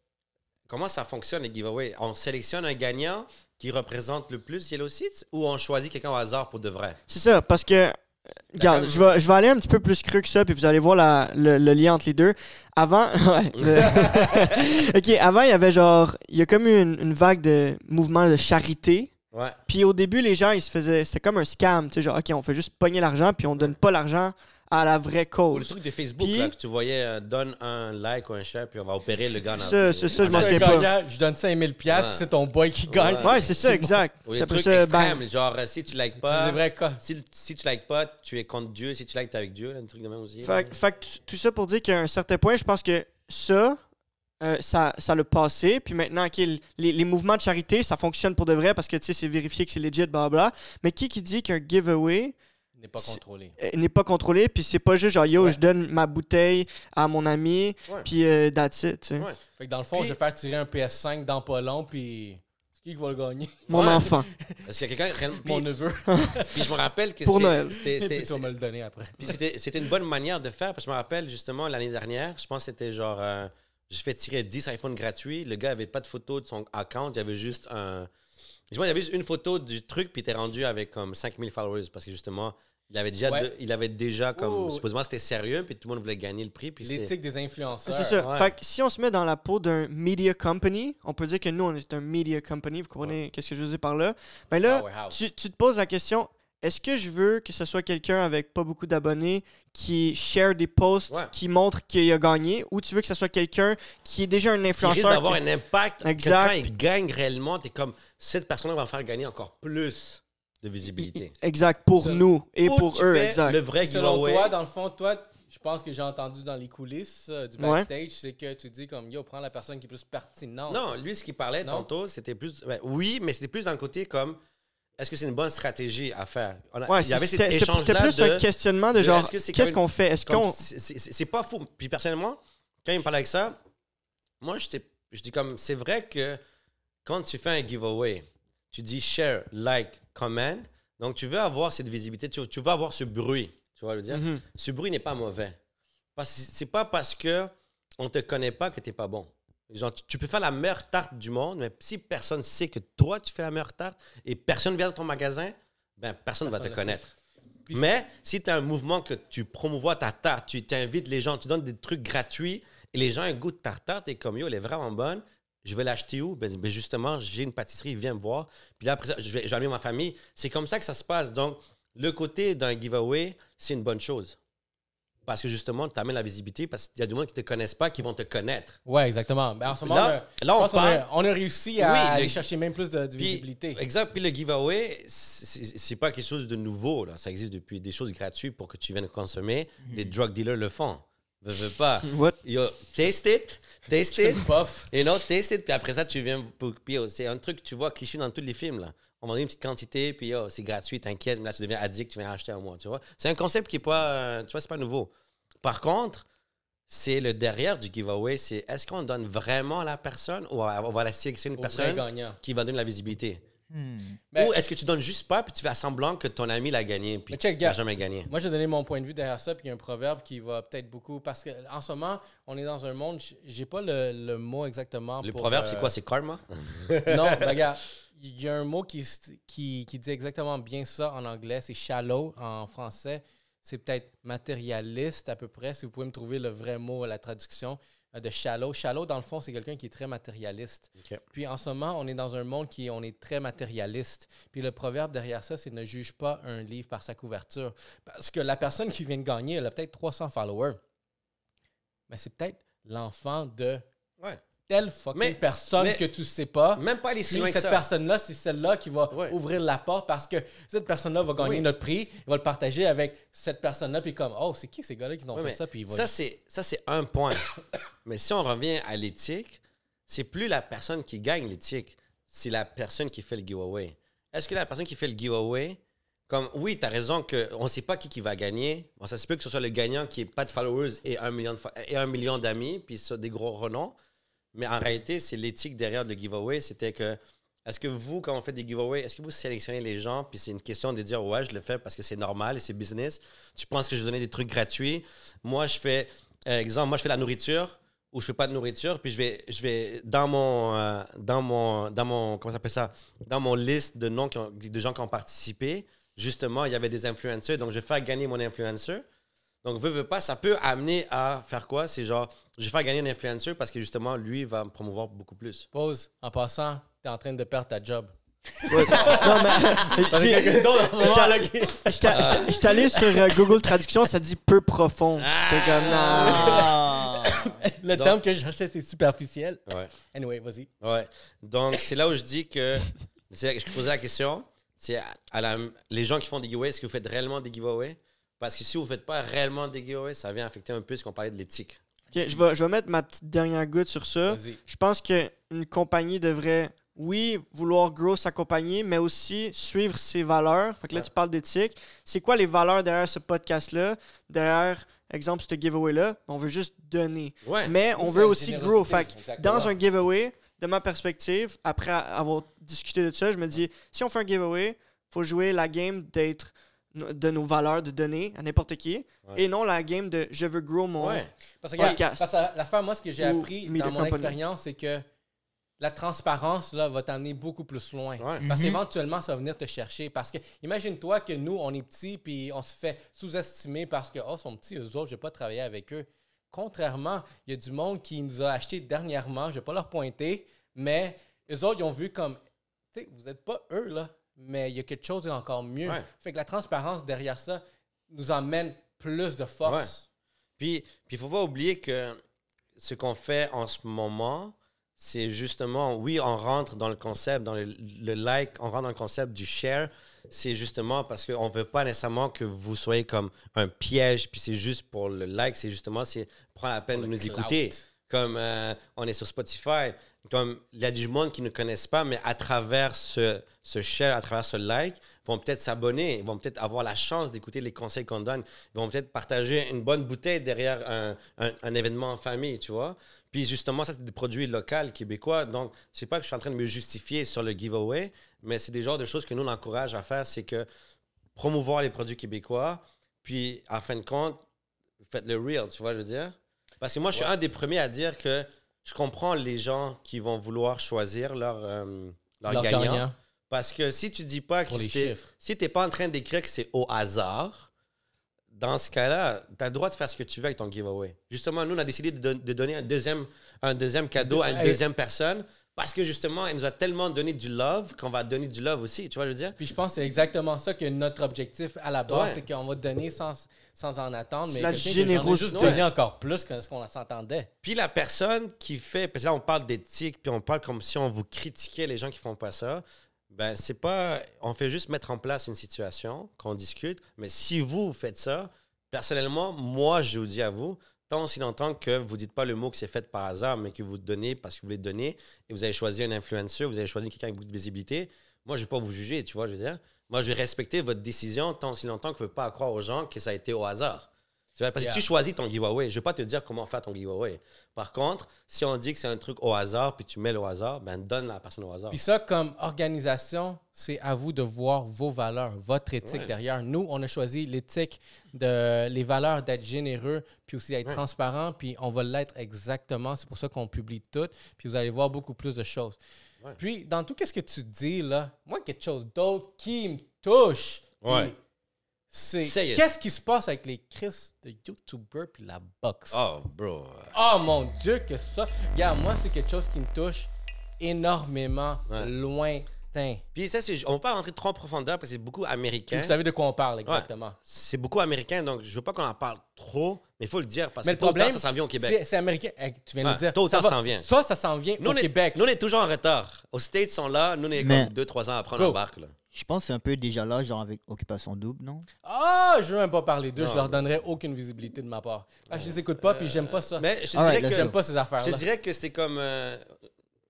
comment ça fonctionne les giveaways? On sélectionne un gagnant qui représente le plus Yellow Seats ou on choisit quelqu'un au hasard pour de vrai? C'est ça, parce que. Regarde, je vais, je vais aller un petit peu plus cru que ça, puis vous allez voir la- le, le lien entre les deux. Avant, [laughs] ouais, le- [laughs] ok, avant, il y avait genre, il y a comme eu une, une vague de mouvements de charité. Ouais. Puis au début, les gens, ils se faisaient, c'était comme un scam, tu sais, genre, ok, on fait juste pogner l'argent, puis on donne pas l'argent à la vraie Ou le cause. truc de Facebook, Puis- là, que tu voyais, euh, donne un like ou un share, puis on va opérer le gars Ça, c'est ça, je m'en sais pas. gagnant, je donne 5000 pièces Ouais. puis c'est ton boy qui gagne. Ouais. Ouais, c'est ça, exact. Ou les trucs ça, extrêmes, bang. genre, euh, si tu likes pas, si, si tu likes pas, tu es contre Dieu, si tu likes, t'es avec Dieu, là, un truc de même aussi. Fait, fait tout ça pour dire qu'à un certain point, je pense que ça, euh, ça, ça l'a passé. Puis maintenant, ok, l- les, les mouvements de charité, ça fonctionne pour de vrai parce que tu sais, c'est vérifié que c'est legit, blablabla. Mais qui qui dit qu'un giveaway n'est pas contrôlé. euh, n'est pas contrôlé, puis c'est pas juste genre yo, Ouais. je donne ma bouteille à mon ami, puis euh, that's it. tu sais. Ouais. Fait que dans le fond, je vais faire tirer un PS5 dans pas long, puis. Qui va le gagner? Mon Ouais. enfant. Parce qu'il y a quelqu'un. réellement- Mon neveu. [laughs] puis je me rappelle que Pour c'était- Noël. c'était- c'était- Puis tu vas me le donner après. Puis c'était une bonne manière de faire, parce que je me rappelle justement l'année dernière, je pense que c'était genre, euh, j'ai fait tirer 10 iPhones gratuits, le gars avait pas de photo de son account, il y avait juste un... Je vois, il y avait juste une photo du truc, puis il était rendu avec comme 5000 followers, parce que justement, il avait déjà, Ouais. deux- il avait déjà comme, supposément c'était sérieux, puis tout le monde voulait gagner le prix. L'éthique des influenceurs. C'est ça. ouais. Fait que si on se met dans la peau d'un media company, on peut dire que nous, on est un media company. Vous comprenez qu'est-ce que je veux dire par là? Ben là, Powerhouse. tu, tu te poses la question est-ce que je veux que ce soit quelqu'un avec pas beaucoup d'abonnés qui share des posts Ouais. qui montrent qu'il a gagné ou tu veux que ce soit quelqu'un qui est déjà un Qui risque influenceur d'avoir qui- un impact, que Exact. quand il gagne réellement, t'es comme, cette personne va faire gagner encore plus de visibilité. Exact, pour Ça. nous et Ou pour eux, exact. le vrai Selon giveaway? toi, dans le fond, toi, je pense que j'ai entendu dans les coulisses euh, du Ouais. backstage, c'est que tu dis comme yo, prends la personne qui est plus pertinente. Non, lui, ce qu'il parlait Non? tantôt, c'était plus. ben, oui, mais c'était plus dans le côté comme. Est-ce que c'est une bonne stratégie à faire? On a- Ouais, il y avait c'était cet c'était- c'était plus de. un questionnement de de genre qu'est-ce qu'on fait? Est-ce qu'on. c'est- pas fou. Puis personnellement, quand il me parlait avec ça, moi, j'étais- je dis comme. C'est vrai que quand tu fais un giveaway, tu dis share, like, comment? Donc, tu veux avoir cette visibilité, tu, tu veux avoir ce bruit. Tu vois le dire? Mhm. ce bruit n'est pas mauvais. Parce que c'est pas parce que on te connaît pas que tu n'es pas bon. Genre, tu, tu peux faire la meilleure tarte du monde, mais si personne sait que toi, tu fais la meilleure tarte et personne vient dans ton magasin, ben personne ne va te connaître. Puis Mais si tu as un mouvement que tu promouvois ta tarte, tu invites les gens, tu donnes des trucs gratuits et les gens goûtent ta tarte et comme yo, elle est vraiment bonne, je vais l'acheter où? Ben, ben, justement, j'ai une pâtisserie, viens me voir. Puis là, après ça, je vais, je vais amener ma famille. C'est comme ça que ça se passe. Donc, le côté d'un giveaway, c'est une bonne chose. Parce que justement, tu amènes la visibilité parce qu'il y a du monde qui ne te connaissent pas qui vont te connaître. Ouais, exactement. Ben, en ce moment, Là- on, a- là, on parle- a, on a réussi à Oui, le- aller chercher même plus de, de Puis- visibilité. Exact. Puis le giveaway, c'est pas quelque chose de nouveau. Là. Ça existe depuis des choses gratuites pour que tu viennes consommer. Les drug dealers le font. Veux, veux pas. What? Yo, taste it, taste it, et non, taste it. Puis après ça, tu viens. Puis yo, c'est un truc que tu vois cliché dans tous les films. Là. On va donner une petite quantité, puis yo, c'est gratuit, t'inquiète. Mais là, tu deviens addict, tu viens acheter à moi. Tu vois? C'est un concept qui est pas. euh, tu vois, c'est pas nouveau. Par contre, c'est le derrière du giveaway. C'est est-ce qu'on donne vraiment à la personne ou on va la sélectionner une Au personne qui va donner la visibilité? Hmm. Ben- Ou est-ce que tu donnes juste pas puis tu fais à semblant que ton ami l'a gagné puis Mais check, il n'a gars. jamais gagné? Moi, j'ai donné mon point de vue derrière ça, puis il y a un proverbe qui va peut-être beaucoup. Parce que en ce moment, on est dans un monde, j'ai pas le, le mot exactement. Le pour, proverbe, euh, c'est quoi? C'est karma? [laughs] Non, ben, regarde, [laughs] il y a un mot qui, qui, qui dit exactement bien ça en anglais, c'est shallow en français. C'est peut-être matérialiste à peu près, si vous pouvez me trouver le vrai mot, la traduction euh, de shallow. Shallow, dans le fond, c'est quelqu'un qui est très matérialiste. Puis en ce moment, on est dans un monde qui on est très matérialiste. Puis le proverbe derrière ça, c'est ne juge pas un livre par sa couverture. Parce que la personne qui vient de gagner, elle a peut-être 300 followers. Mais c'est peut-être l'enfant de Ouais. Telle fucking Mais- personne mais- que tu sais pas. Même pas aller si loin cette personne-là, c'est celle-là qui va Ouais. ouvrir la porte parce que cette personne-là va gagner Oui. notre prix, il va le partager avec cette personne-là, puis comme, oh, c'est qui ces gars-là qui ont fait ça? Puis il va- ça, c'est, ça, c'est un point. [coughs] mais si on revient à l'éthique, c'est plus la personne qui gagne l'éthique, c'est la personne qui fait le giveaway. Est-ce que la personne qui fait le giveaway, comme, oui, tu as raison qu'on ne sait pas qui, qui va gagner. Bon, ça se peut que ce soit le gagnant qui n'ait pas de followers et un million, de et un million d'amis, puis ça, des gros renoms. Mais en réalité, c'est l'éthique derrière le giveaway. C'était que, est-ce que vous, quand on fait des giveaways, est-ce que vous sélectionnez les gens, puis c'est une question de dire, ouais, je le fais parce que c'est normal et c'est business. Tu penses que je vais donner des trucs gratuits? Moi, je fais, euh, exemple, moi, je fais la nourriture ou je fais pas de nourriture, puis je vais, je vais dans mon, euh, dans mon, dans mon, comment s'appelle ça, dans mon liste de noms de gens qui ont participé. Justement, il y avait des influenceurs, donc je vais faire gagner mon influenceur. Donc, veux, veux pas, ça peut amener à faire quoi? C'est genre, je vais faire gagner un influenceur parce que justement, lui va me promouvoir beaucoup plus. Pause. En passant, t'es en train de perdre ta job. [laughs] Non, mais. j'étais- j'étais allé sur euh, Google Traduction, ça dit peu profond. J'étais comme, non. Ah. Le Donc- terme que je cherchais, c'est superficiel. Ouais. Anyway, vas-y. Ouais. Donc, c'est là où je dis que. c'est- Je posais la question. C'est à, à la- les gens qui font des giveaways, est-ce que vous faites réellement des giveaways? Parce que si vous ne faites pas réellement des giveaways, ça vient affecter un peu ce qu'on parlait de l'éthique. Ok, je, vais, je vais mettre ma petite dernière goutte sur ça. Je pense qu'une compagnie devrait, oui, vouloir grow sa compagnie, mais aussi suivre ses valeurs. Fait que là, Ouais. tu parles d'éthique. C'est quoi les valeurs derrière ce podcast-là? Derrière, exemple, ce giveaway-là? On veut juste donner. Ouais. Mais on veut aussi grow. Fait dans un giveaway, de ma perspective, après avoir discuté de ça, je me dis, si on fait un giveaway, faut jouer la game d'être de nos valeurs, de donner à n'importe qui, Ouais. et non la game de je veux grow mon. Ouais. Parce que, Podcast. parce que l'affaire, moi, ce que j'ai appris dans mon company. expérience, c'est que la transparence là, va t'amener beaucoup plus loin. Ouais. Parce Mhm. qu'éventuellement, ça va venir te chercher. Parce que imagine-toi que nous, on est petits, puis on se fait sous-estimer parce que, oh, ils sont petits, eux autres, je vais pas travailler avec eux. Contrairement, il y a du monde qui nous a acheté dernièrement, je vais pas leur pointer, mais eux autres, ils ont vu comme, tu sais, vous n'êtes pas eux, là, mais il y a quelque chose d'encore mieux. Ouais. Fait que la transparence derrière ça nous emmène plus de force. Puis, il faut pas oublier que ce qu'on fait en ce moment, c'est justement, oui, on rentre dans le concept, dans le, le like, on rentre dans le concept du share. C'est justement parce qu'on ne veut pas nécessairement que vous soyez comme un piège, puis c'est juste pour le like, c'est justement, c'est prendre la peine de nous clout. écouter. Comme euh, on est sur Spotify, comme il y a du monde qui ne connaissent pas, mais à travers ce, ce share, à travers ce like, vont peut-être s'abonner, ils vont peut-être avoir la chance d'écouter les conseils qu'on donne, ils vont peut-être partager une bonne bouteille derrière un, un- un événement en famille, tu vois. Puis justement, ça, c'est des produits locaux québécois. Donc, c'est pas que je suis en train de me justifier sur le giveaway, mais c'est des genres de choses que nous, on encourage à faire, c'est que promouvoir les produits québécois, puis en fin de compte, faites le real, tu vois, je veux dire. Parce que moi, je suis un des premiers à dire que je comprends les gens qui vont vouloir choisir leur, euh, leur, Leur gagnant. gagnant. Parce que si tu dis pas que Pour les c'était- chiffres. si tu n'es pas en train d'écrire que c'est au hasard, dans ce cas-là, tu as le droit de faire ce que tu veux avec ton giveaway. Justement, nous, on a décidé de, don- de donner un deuxième, un deuxième cadeau à une deuxième personne parce que justement, elle nous a tellement donné du love qu'on va donner du love aussi. Tu vois, je veux dire? Puis je pense que c'est exactement ça que notre objectif à la base, Ouais. c'est qu'on va donner sans, sans en attendre. Mais la générosité. juste donné encore plus que ce qu'on s'entendait. Puis la personne qui fait, parce que là, on parle d'éthique, puis on parle comme si on vous critiquait les gens qui font pas ça. Ben, c'est pas. On fait juste mettre en place une situation, qu'on discute. Mais si vous, vous faites ça, personnellement, moi, je vous dis à vous, tant aussi longtemps que vous dites pas le mot que c'est fait par hasard, mais que vous donnez parce que vous voulez donner, et vous avez choisi un influenceur, vous avez choisi quelqu'un avec beaucoup de visibilité, moi, je vais pas vous juger, tu vois, je veux dire. Moi, je vais respecter votre décision tant aussi longtemps que vous ne pouvez pas croire aux gens que ça a été au hasard. Parce que tu choisis ton giveaway. Je ne vais pas te dire comment faire ton giveaway. Par contre, si on dit que c'est un truc au hasard, puis tu mets le hasard, ben donne la personne au hasard. Puis ça, comme organisation, c'est à vous de voir vos valeurs, votre éthique Ouais. derrière. Nous, on a choisi l'éthique, de les valeurs d'être généreux, puis aussi d'être Ouais. transparent, puis on va l'être exactement. C'est pour ça qu'on publie tout, puis vous allez voir beaucoup plus de choses. Ouais. Puis, dans tout ce que tu dis, là, moi, quelque chose d'autre qui me touche, puis c'est qu'est-ce qui se passe avec les Chris de YouTuber puis la boxe? Oh, bro. Oh mon Dieu, que ça. Regarde, moi, c'est quelque chose qui me touche énormément Ouais. lointain. Puis ça, c'est, on ne va pas rentrer trop en profondeur parce que c'est beaucoup américain. Vous savez de quoi on parle exactement. C'est beaucoup américain, donc je veux pas qu'on en parle trop, mais il faut le dire parce Mais que le tard, problème, ça s'en vient au Québec. C'est, américain. Hey, tu viens de Ouais, le dire. tôt ça tard, va- ça en vient. Ça, ça s'en vient Nous, au on est, Québec. nous, on est toujours en retard. Aux States, sont là. Nous, on est Mais- comme 2-3 ans après, on embarque. Là. Je pense que c'est un peu déjà là, genre avec Occupation Double, non? Ah, je veux même pas parler d'eux. Je leur mais- donnerai aucune visibilité de ma part. Ah, je les écoute pas, puis j'aime pas ça. Mais je te Alright, dirais que, J'aime pas ces je affaires-là. te dirais que c'est comme. euh,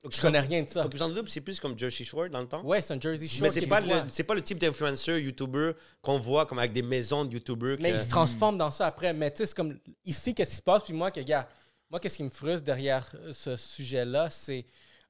Je connais rien de ça. Occupation Double, c'est plus comme Jersey Shore dans le temps. Ouais, c'est un Jersey Shore Mais c'est pas, le, québécois. c'est pas le type d'influenceur, YouTuber qu'on voit comme avec des maisons de YouTubers. Mais que- ils se transforment dans ça après. Mais tu sais, c'est comme ici, qu'est-ce qui se passe? Puis moi, que, gars, moi, qu'est-ce qui me frustre derrière euh, ce sujet-là, c'est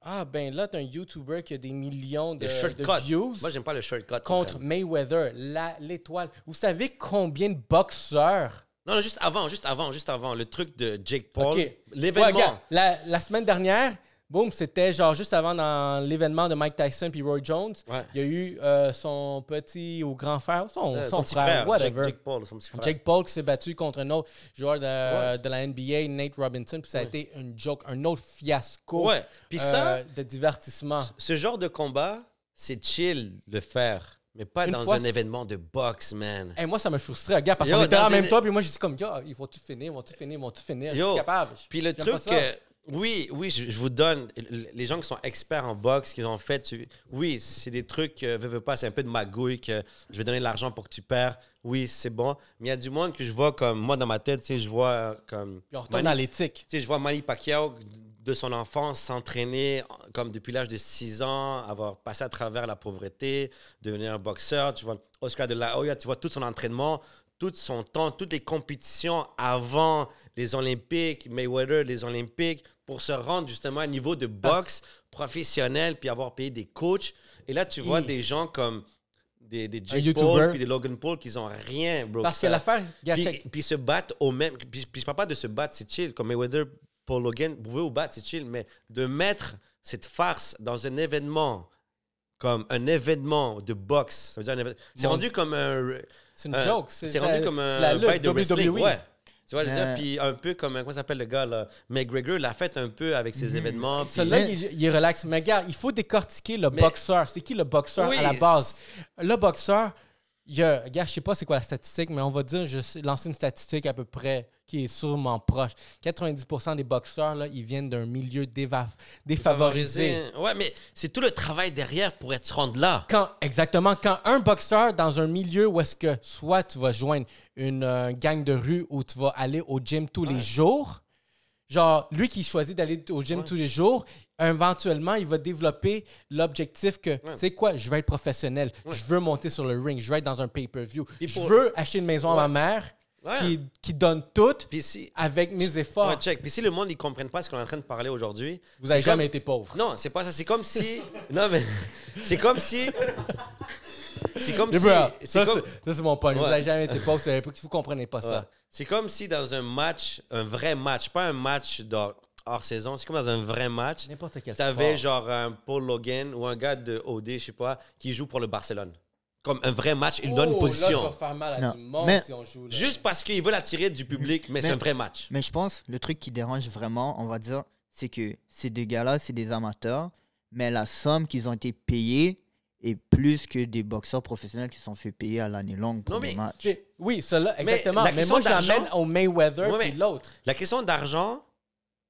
Ah, ben là, t'as un YouTuber qui a des millions de, de views Moi, j'aime pas le shortcut. contre Mayweather, l'étoile. Vous savez combien de boxeurs? Non, non, juste avant, juste avant, juste avant. Le truc de Jake Paul. L'événement. Ouais, la, la semaine dernière, boum, c'était genre juste avant dans l'événement de Mike Tyson puis Roy Jones. Ouais. Il y a eu euh, son petit ou grand frère, son, Euh, son petit frère, whatever. Jake Paul, son petit frère. Jake Paul qui s'est battu contre un autre joueur de, Ouais. de la NBA, Nate Robinson, puis ça a été une joke, un autre fiasco Ouais. Puis euh, ça, de divertissement. ce genre de combat, c'est chill de faire, mais pas Une dans fois, un événement de boxe, man. Et moi, ça me frustrait, regarde, parce qu'on était en même une- temps, puis moi, j'ai dit comme, yo, ils vont-tu finir, ils vont-tu finir, ils vont-tu finir, je suis capable. Puis le truc que, oui, oui, je, je vous donne, les gens qui sont experts en boxe, qui ont fait, tu- oui, c'est des trucs, euh, veux, veux pas, c'est un peu de magouille, que je vais donner de l'argent pour que tu perds. Oui, c'est bon. Mais il y a du monde que je vois comme, moi, dans ma tête, tu sais, je vois euh, comme... Puis on retourne à l'éthique. Tu sais, je vois Manny Pacquiao de son enfance s'entraîner comme depuis l'âge de 6 ans, avoir passé à travers la pauvreté, devenir un boxeur. Tu vois Oscar de la Hoya, tu vois tout son entraînement, tout son temps, toutes les compétitions avant les Olympiques, Mayweather, les Olympiques, pour se rendre justement à niveau de boxe professionnels, puis avoir payé des coachs. Et là, tu vois Et- des gens comme des, des Jake. Paul, puis des Logan Paul qui ont rien, bro. Parce que l'affaire, Puis, puis se battre au même. Puis, puis je parle pas de se battre, c'est chill. Comme Mayweather, Paul Logan, vous pouvez vous battre, c'est chill. Mais de mettre cette farce dans un événement, comme un événement de boxe, ça veut dire un événement. C'est rendu comme un. c'est une un- joke. C'est rendu comme un c'est la lutte, de wrestling. WWE. Ouais. Tu vois, je veux dire, Mais- puis un peu comme, comment s'appelle le gars, là, McGregor l'a fait un peu avec ses événements. puis- Celui-là, Mais- il, il est relax. Mais regarde, il faut décortiquer le Mais- boxeur. C'est qui le boxeur Oui, à la base? Le boxeur, il y a, regarde, je sais pas c'est quoi la statistique, mais on va dire, je lancer une statistique à peu près qui est sûrement proche. 90% des boxeurs, là, ils viennent d'un milieu déva- défavorisé. Ouais, mais c'est tout le travail derrière pour être se rendre là. Quand, exactement, quand un boxeur dans un milieu où est-ce que soit tu vas joindre une euh, gang de rue ou tu vas aller au gym tous les jours, genre lui qui choisit d'aller au gym Ouais. tous les jours, éventuellement il va développer l'objectif que, tu sais quoi, je veux être professionnel, je veux monter sur le ring, je veux être dans un pay-per-view, je pour- veux acheter une maison à ma mère Ouais. qui, qui donne tout si. avec mes efforts. Ouais, check. Puis si le monde ne comprenne pas ce qu'on est en train de parler aujourd'hui. Vous n'avez comme- jamais été pauvre. Non, c'est pas ça. C'est comme si. [laughs] non, mais. C'est comme si. C'est comme si. ça, comme- c'est- mon point. Vous Ouais. n'avez jamais été pauvre, c'est que vous comprenez pas ça? C'est comme si dans un match, un vrai match, pas un match hors saison, c'est comme dans un vrai match, N'importe quel t'avais genre un Paul Logan ou un gars de OD, je sais pas, qui joue pour le Barcelone. Comme un vrai match, il donne une Oh, Là, tu position. vas faire mal à Non, du monde mais- si on joue. là. Juste parce qu'il veut l'attirer du public, mais, c'est Mais- un vrai match. Mais je pense le truc qui dérange vraiment, on va dire, c'est que ces deux gars-là, c'est des amateurs, mais la somme qu'ils ont été payés est plus que des boxeurs professionnels qui se sont fait payer à l'année longue pour Non, des mais- matchs. Oui, cela, Mais exactement. la Mais, question moi, j'amène d'argent- au Mayweather et mais- l'autre. La question d'argent,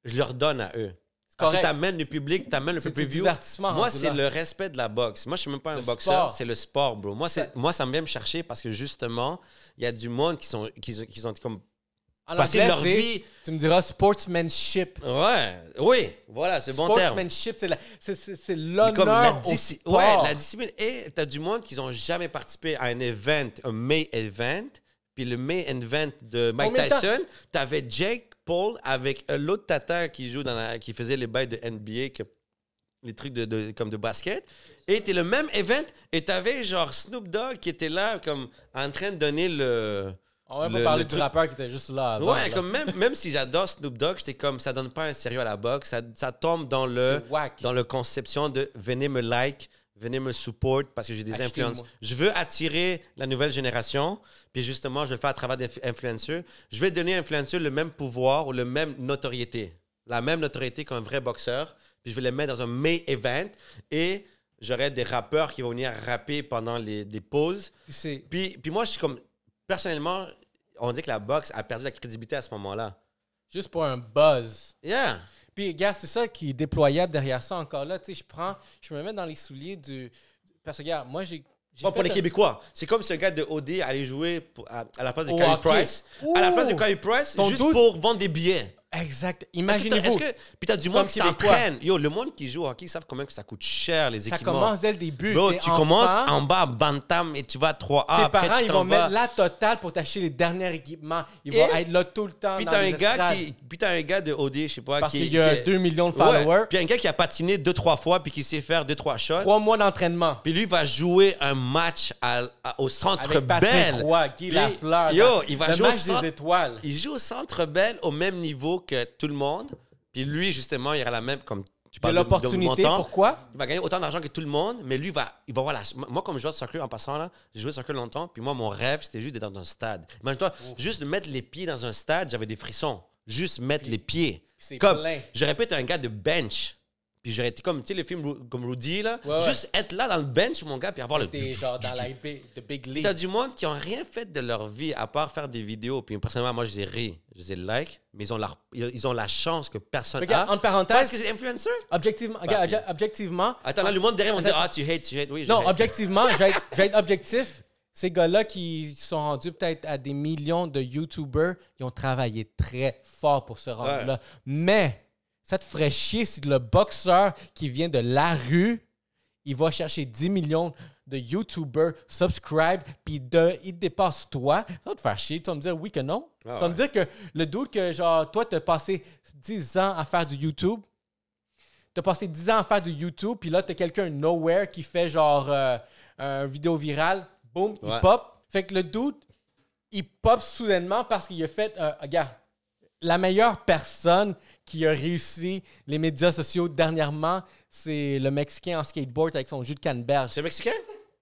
je leur donne à eux. C'est Parce que correct. t'amènes le public, t'amènes le pay-per-view. divertissement. Moi, c'est le respect de la boxe. Moi, je suis même pas un Le boxeur, c'est le sport, bro. Moi, c'est, moi, ça me vient me chercher parce que justement, il y a du monde qui sont, qui, qui ont comme anglais, leur vie. Tu me diras sportsmanship. Ouais, oui, voilà, c'est bon terme. Sportsmanship, c'est l'honneur au sport. ouais, la discipline. Et t'as du monde qui n'ont jamais participé à un event, un main event. Puis le main event de Mike Combien? Tyson, t'avais Jake Paul avec euh, l'autre tata qui joue dans la- qui faisait les bails de NBA, que- les trucs de, de- comme de basket. Et t'es le même event et t'avais genre Snoop Dogg qui était là comme en train de donner le. On va pas parler le du rappeur qui était juste là. avant, Ouais, là. comme même, même si j'adore Snoop Dogg, j'étais comme ça donne pas un sérieux à la boxe, ça, ça tombe dans le dans le conception de venez me like, venez me support parce que j'ai des influences. Je veux attirer la nouvelle génération, puis justement, je le fais à travers des influenceurs. Je vais donner à influenceurs le même pouvoir ou le même notoriété, la même notoriété qu'un vrai boxeur, puis je vais les mettre dans un main event et j'aurai des rappeurs qui vont venir rapper pendant les, des pauses. Puis, puis moi, je suis comme, personnellement, on dit que la boxe a perdu la crédibilité à ce moment-là. Juste pour un buzz. Yeah! Puis, gars, c'est ça qui est déployable derrière ça encore là. Tu sais, je prends, je me mets dans les souliers du. Parce que, gars, moi, j'ai. Pas pour les un- Québécois. C'est comme un gars de OD allait jouer pour- à, à la place de Carey. Price. À la place de! Carey Price, juste doute- pour vendre des billets. Exact. Imaginez-vous. est-ce que- Puis t'as du monde qui s'entraîne. Yo, le monde qui joue au hockey, ils savent combien que ça coûte cher, les Ça équipements. commence dès le début. Bro, tu enfant, commences en bas Bantam et tu vas à 3A. Tes parents, tu ils vont mettre la totale pour t'acheter les derniers équipements. Ils Et- vont être là tout le temps. Puis t'as un gars qui, puis un gars de OD, je sais pas, Parce qui qu'il y a qui- 2 millions de Ouais. followers. Puis un gars qui a patiné deux trois fois puis qui sait faire deux trois shots. Trois mois d'entraînement. Puis lui va jouer un match à- à- au Centre Avec Patrick Bell. Roy, Guy Puis, Lafleur. Yo, il va jouer au centre- des étoiles. Il joue au Centre Bell au même niveau que tout le monde. Puis lui, justement, il aura la même comme tu parles de- de l'opportunité. Pourquoi? Il va gagner autant d'argent que tout le monde, mais lui va, il va voir la. Moi, comme joueur de soccer en passant là, j'ai joué au soccer longtemps, puis moi, mon rêve, c'était juste d'être dans un stade. Imagine-toi, juste de mettre les pieds dans un stade, j'avais des frissons. Juste mettre les pieds. c'est Comme, plein. je répète, un gars de bench. Puis j'aurais été comme, tu sais, les films comme Rudy, là. Ouais, ouais. Juste être là dans le bench, mon gars, puis avoir le. T'es genre dans la big, the big Puis league. T'as du monde qui ont rien fait de leur vie à part faire des vidéos. Puis personnellement, moi, je les ri, je les like, mais ils ont, leur, ils ont la chance que personne Regarde, a. entre Parce que c'est influenceur. objectivement, regarde, obje- objectivement, Attends, là, le monde derrière va dire Ah, tu hates, tu hates. Oui, je non, hate. objectivement, [laughs] je vais être, objectif. Ces gars-là qui sont rendus peut-être à des millions de YouTubers, ils ont travaillé très fort pour se rendre Ouais. là. Mais ça te ferait chier si le boxeur qui vient de la rue, il va chercher 10 millions de YouTubers, subscribe, puis de, il dépasse toi. Ça va te faire chier. Tu vas me dire oui que non. Ah tu vas me dire que le doute que, genre, toi, tu as passé 10 ans à faire du YouTube, t'as passé 10 ans à faire du YouTube, puis là, t'as quelqu'un nowhere qui fait genre euh, un vidéo virale, boum, il pop. Fait que le doute, il pop soudainement parce qu'il a fait. Euh, regarde, la meilleure personne qui a réussi les médias sociaux dernièrement, c'est le Mexicain en skateboard avec son jus de canneberge. C'est mexicain?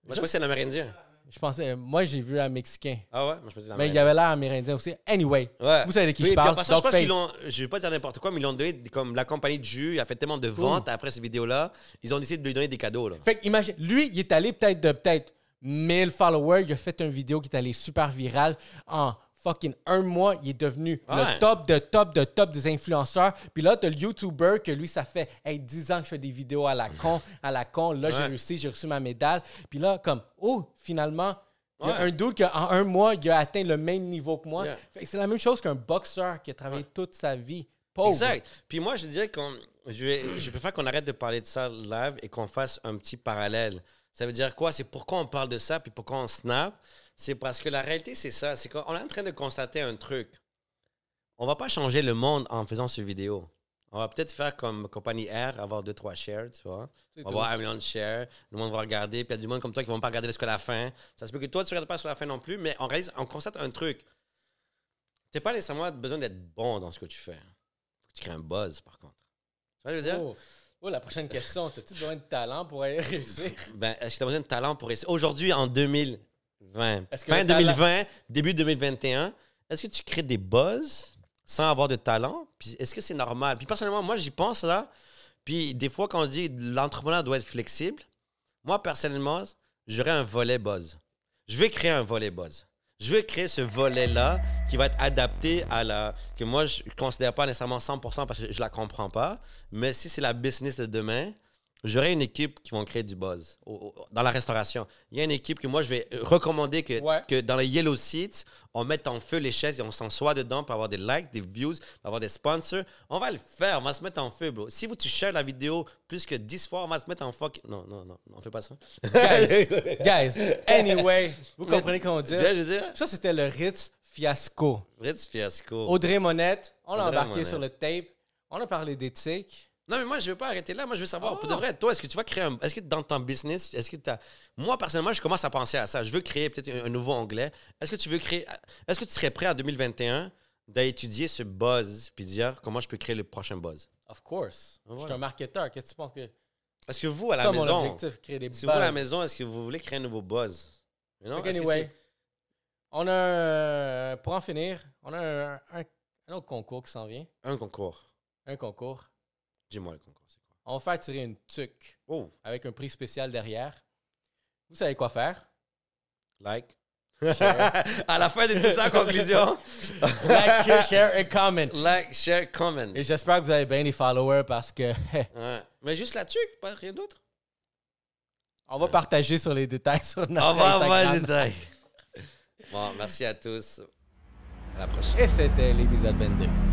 Moi, je pense que c'est un amérindien. Je pensais, moi, j'ai vu un Mexicain. Ah ouais? Moi, je pensais Mais il avait l'air amérindien aussi. Anyway, Ouais. vous savez de qui Oui, je puis en parle. passant, je pense qu'ils l'ont, je vais pas dire n'importe quoi, mais ils l'ont donné, comme la compagnie de jus a fait tellement de ventes après ces vidéos-là, ils ont décidé de lui donner des cadeaux, là. Fait que imagine, lui, il est allé peut-être de peut-être 1000 followers, il a fait une vidéo qui est allée super virale en fucking un mois, il est devenu Ouais. le top de top de top des influenceurs. Puis là, t'as le YouTuber que lui, ça fait hey, 10 ans que je fais des vidéos à la con, à la con. Là, j'ai réussi, j'ai reçu ma médaille. Puis là, comme, oh, finalement, il y a Ouais. un dude qui, en un mois, il a atteint le même niveau que moi. Yeah. C'est la même chose qu'un boxeur qui a travaillé toute sa vie. Pauvre. Exact. Puis moi, je dirais qu'on. Je, vais- je préfère qu'on arrête de parler de ça live et qu'on fasse un petit parallèle. Ça veut dire quoi? C'est pourquoi on parle de ça, puis pourquoi on snap? C'est parce que la réalité, c'est ça. C'est qu'on est en train de constater un truc. On va pas changer le monde en faisant cette vidéo. On va peut-être faire comme compagnie R, avoir deux, trois shares, tu vois. On va avoir un million de shares, le monde va regarder, puis il y a du monde comme toi qui ne vont pas regarder jusqu'à la fin. Ça se peut que toi, tu ne regardes pas sur la fin non plus, mais on, réalise, on constate un truc. Tu n'as pas nécessairement besoin d'être bon dans ce que tu fais. Faut que tu crées un buzz, par contre. Tu vois ce que je veux dire? Oh. Oh, la prochaine question. T'as-tu besoin de talent pour aller réussir? Ben, est-ce que tu as besoin de talent pour essayer? Aujourd'hui, en 2020, Est-ce que fin le talent- 2020, début 2021, est-ce que tu crées des buzz sans avoir de talent? Puis est-ce que c'est normal? Puis personnellement, moi, j'y pense là. Puis des fois, quand on dit l'entrepreneur doit être flexible, moi, personnellement, j'aurais un volet buzz. Je vais créer un volet buzz. Je vais créer ce volet-là qui va être adapté à la. que moi, je ne considère pas nécessairement 100% parce que je la comprends pas. Mais si c'est la business de demain, j'aurai une équipe qui vont créer du buzz au- au- dans la restauration. Il y a une équipe que moi, je vais recommander que, Ouais. que dans les Yellow Seats, on mette en feu les chaises et on s'assoit dedans pour avoir des likes, des views, pour avoir des sponsors. On va le faire, on va se mettre en feu, bro. Si vous, tu shares la vidéo plus que 10 fois, on va se mettre en fuck. Non, non, non, on fait pas ça. Guys, [laughs] guys, anyway, vous comprenez comment Tu dire? vois, je veux dire? Ça, c'était le Ritz fiasco. Ritz Fiasco. Audrey Monette, on l'a Audrey embarqué Monette. sur le tape. On a parlé d'éthique. Non, mais moi, je veux pas arrêter là. Moi, je veux savoir, Ah. pour de vrai, toi, est-ce que tu vas créer un. Est-ce que dans ton business, est-ce que tu as. Moi, personnellement, je commence à penser à ça. Je veux créer peut-être un, un nouveau onglet. Est-ce que tu veux créer. Est-ce que tu serais prêt en 2021 d'étudier ce buzz puis dire comment je peux créer le prochain buzz? Of course. Je suis un marketeur. Qu'est-ce que tu penses que Est-ce que vous, à la ça, mon maison, objectif, créer des si vous, à la maison, est-ce que vous voulez créer un nouveau buzz? You know? Anyway, on a, pour en finir, on a un, un- un autre concours qui s'en vient. un concours. Un concours. Dis-moi le concours, c'est quoi? On va faire tirer une tuque Oh, avec un prix spécial derrière. Vous savez quoi faire? like. Share. [laughs] à la fin de tout ça, conclusion. [laughs] like, share et comment. like, share, comment. Et j'espère que vous avez bien des followers parce que [laughs] Ouais. Mais juste la tuque, pas rien d'autre? on va partager sur les détails sur notre On va avoir les détails. Bon, merci à tous. À la prochaine. Et c'était l'épisode 22.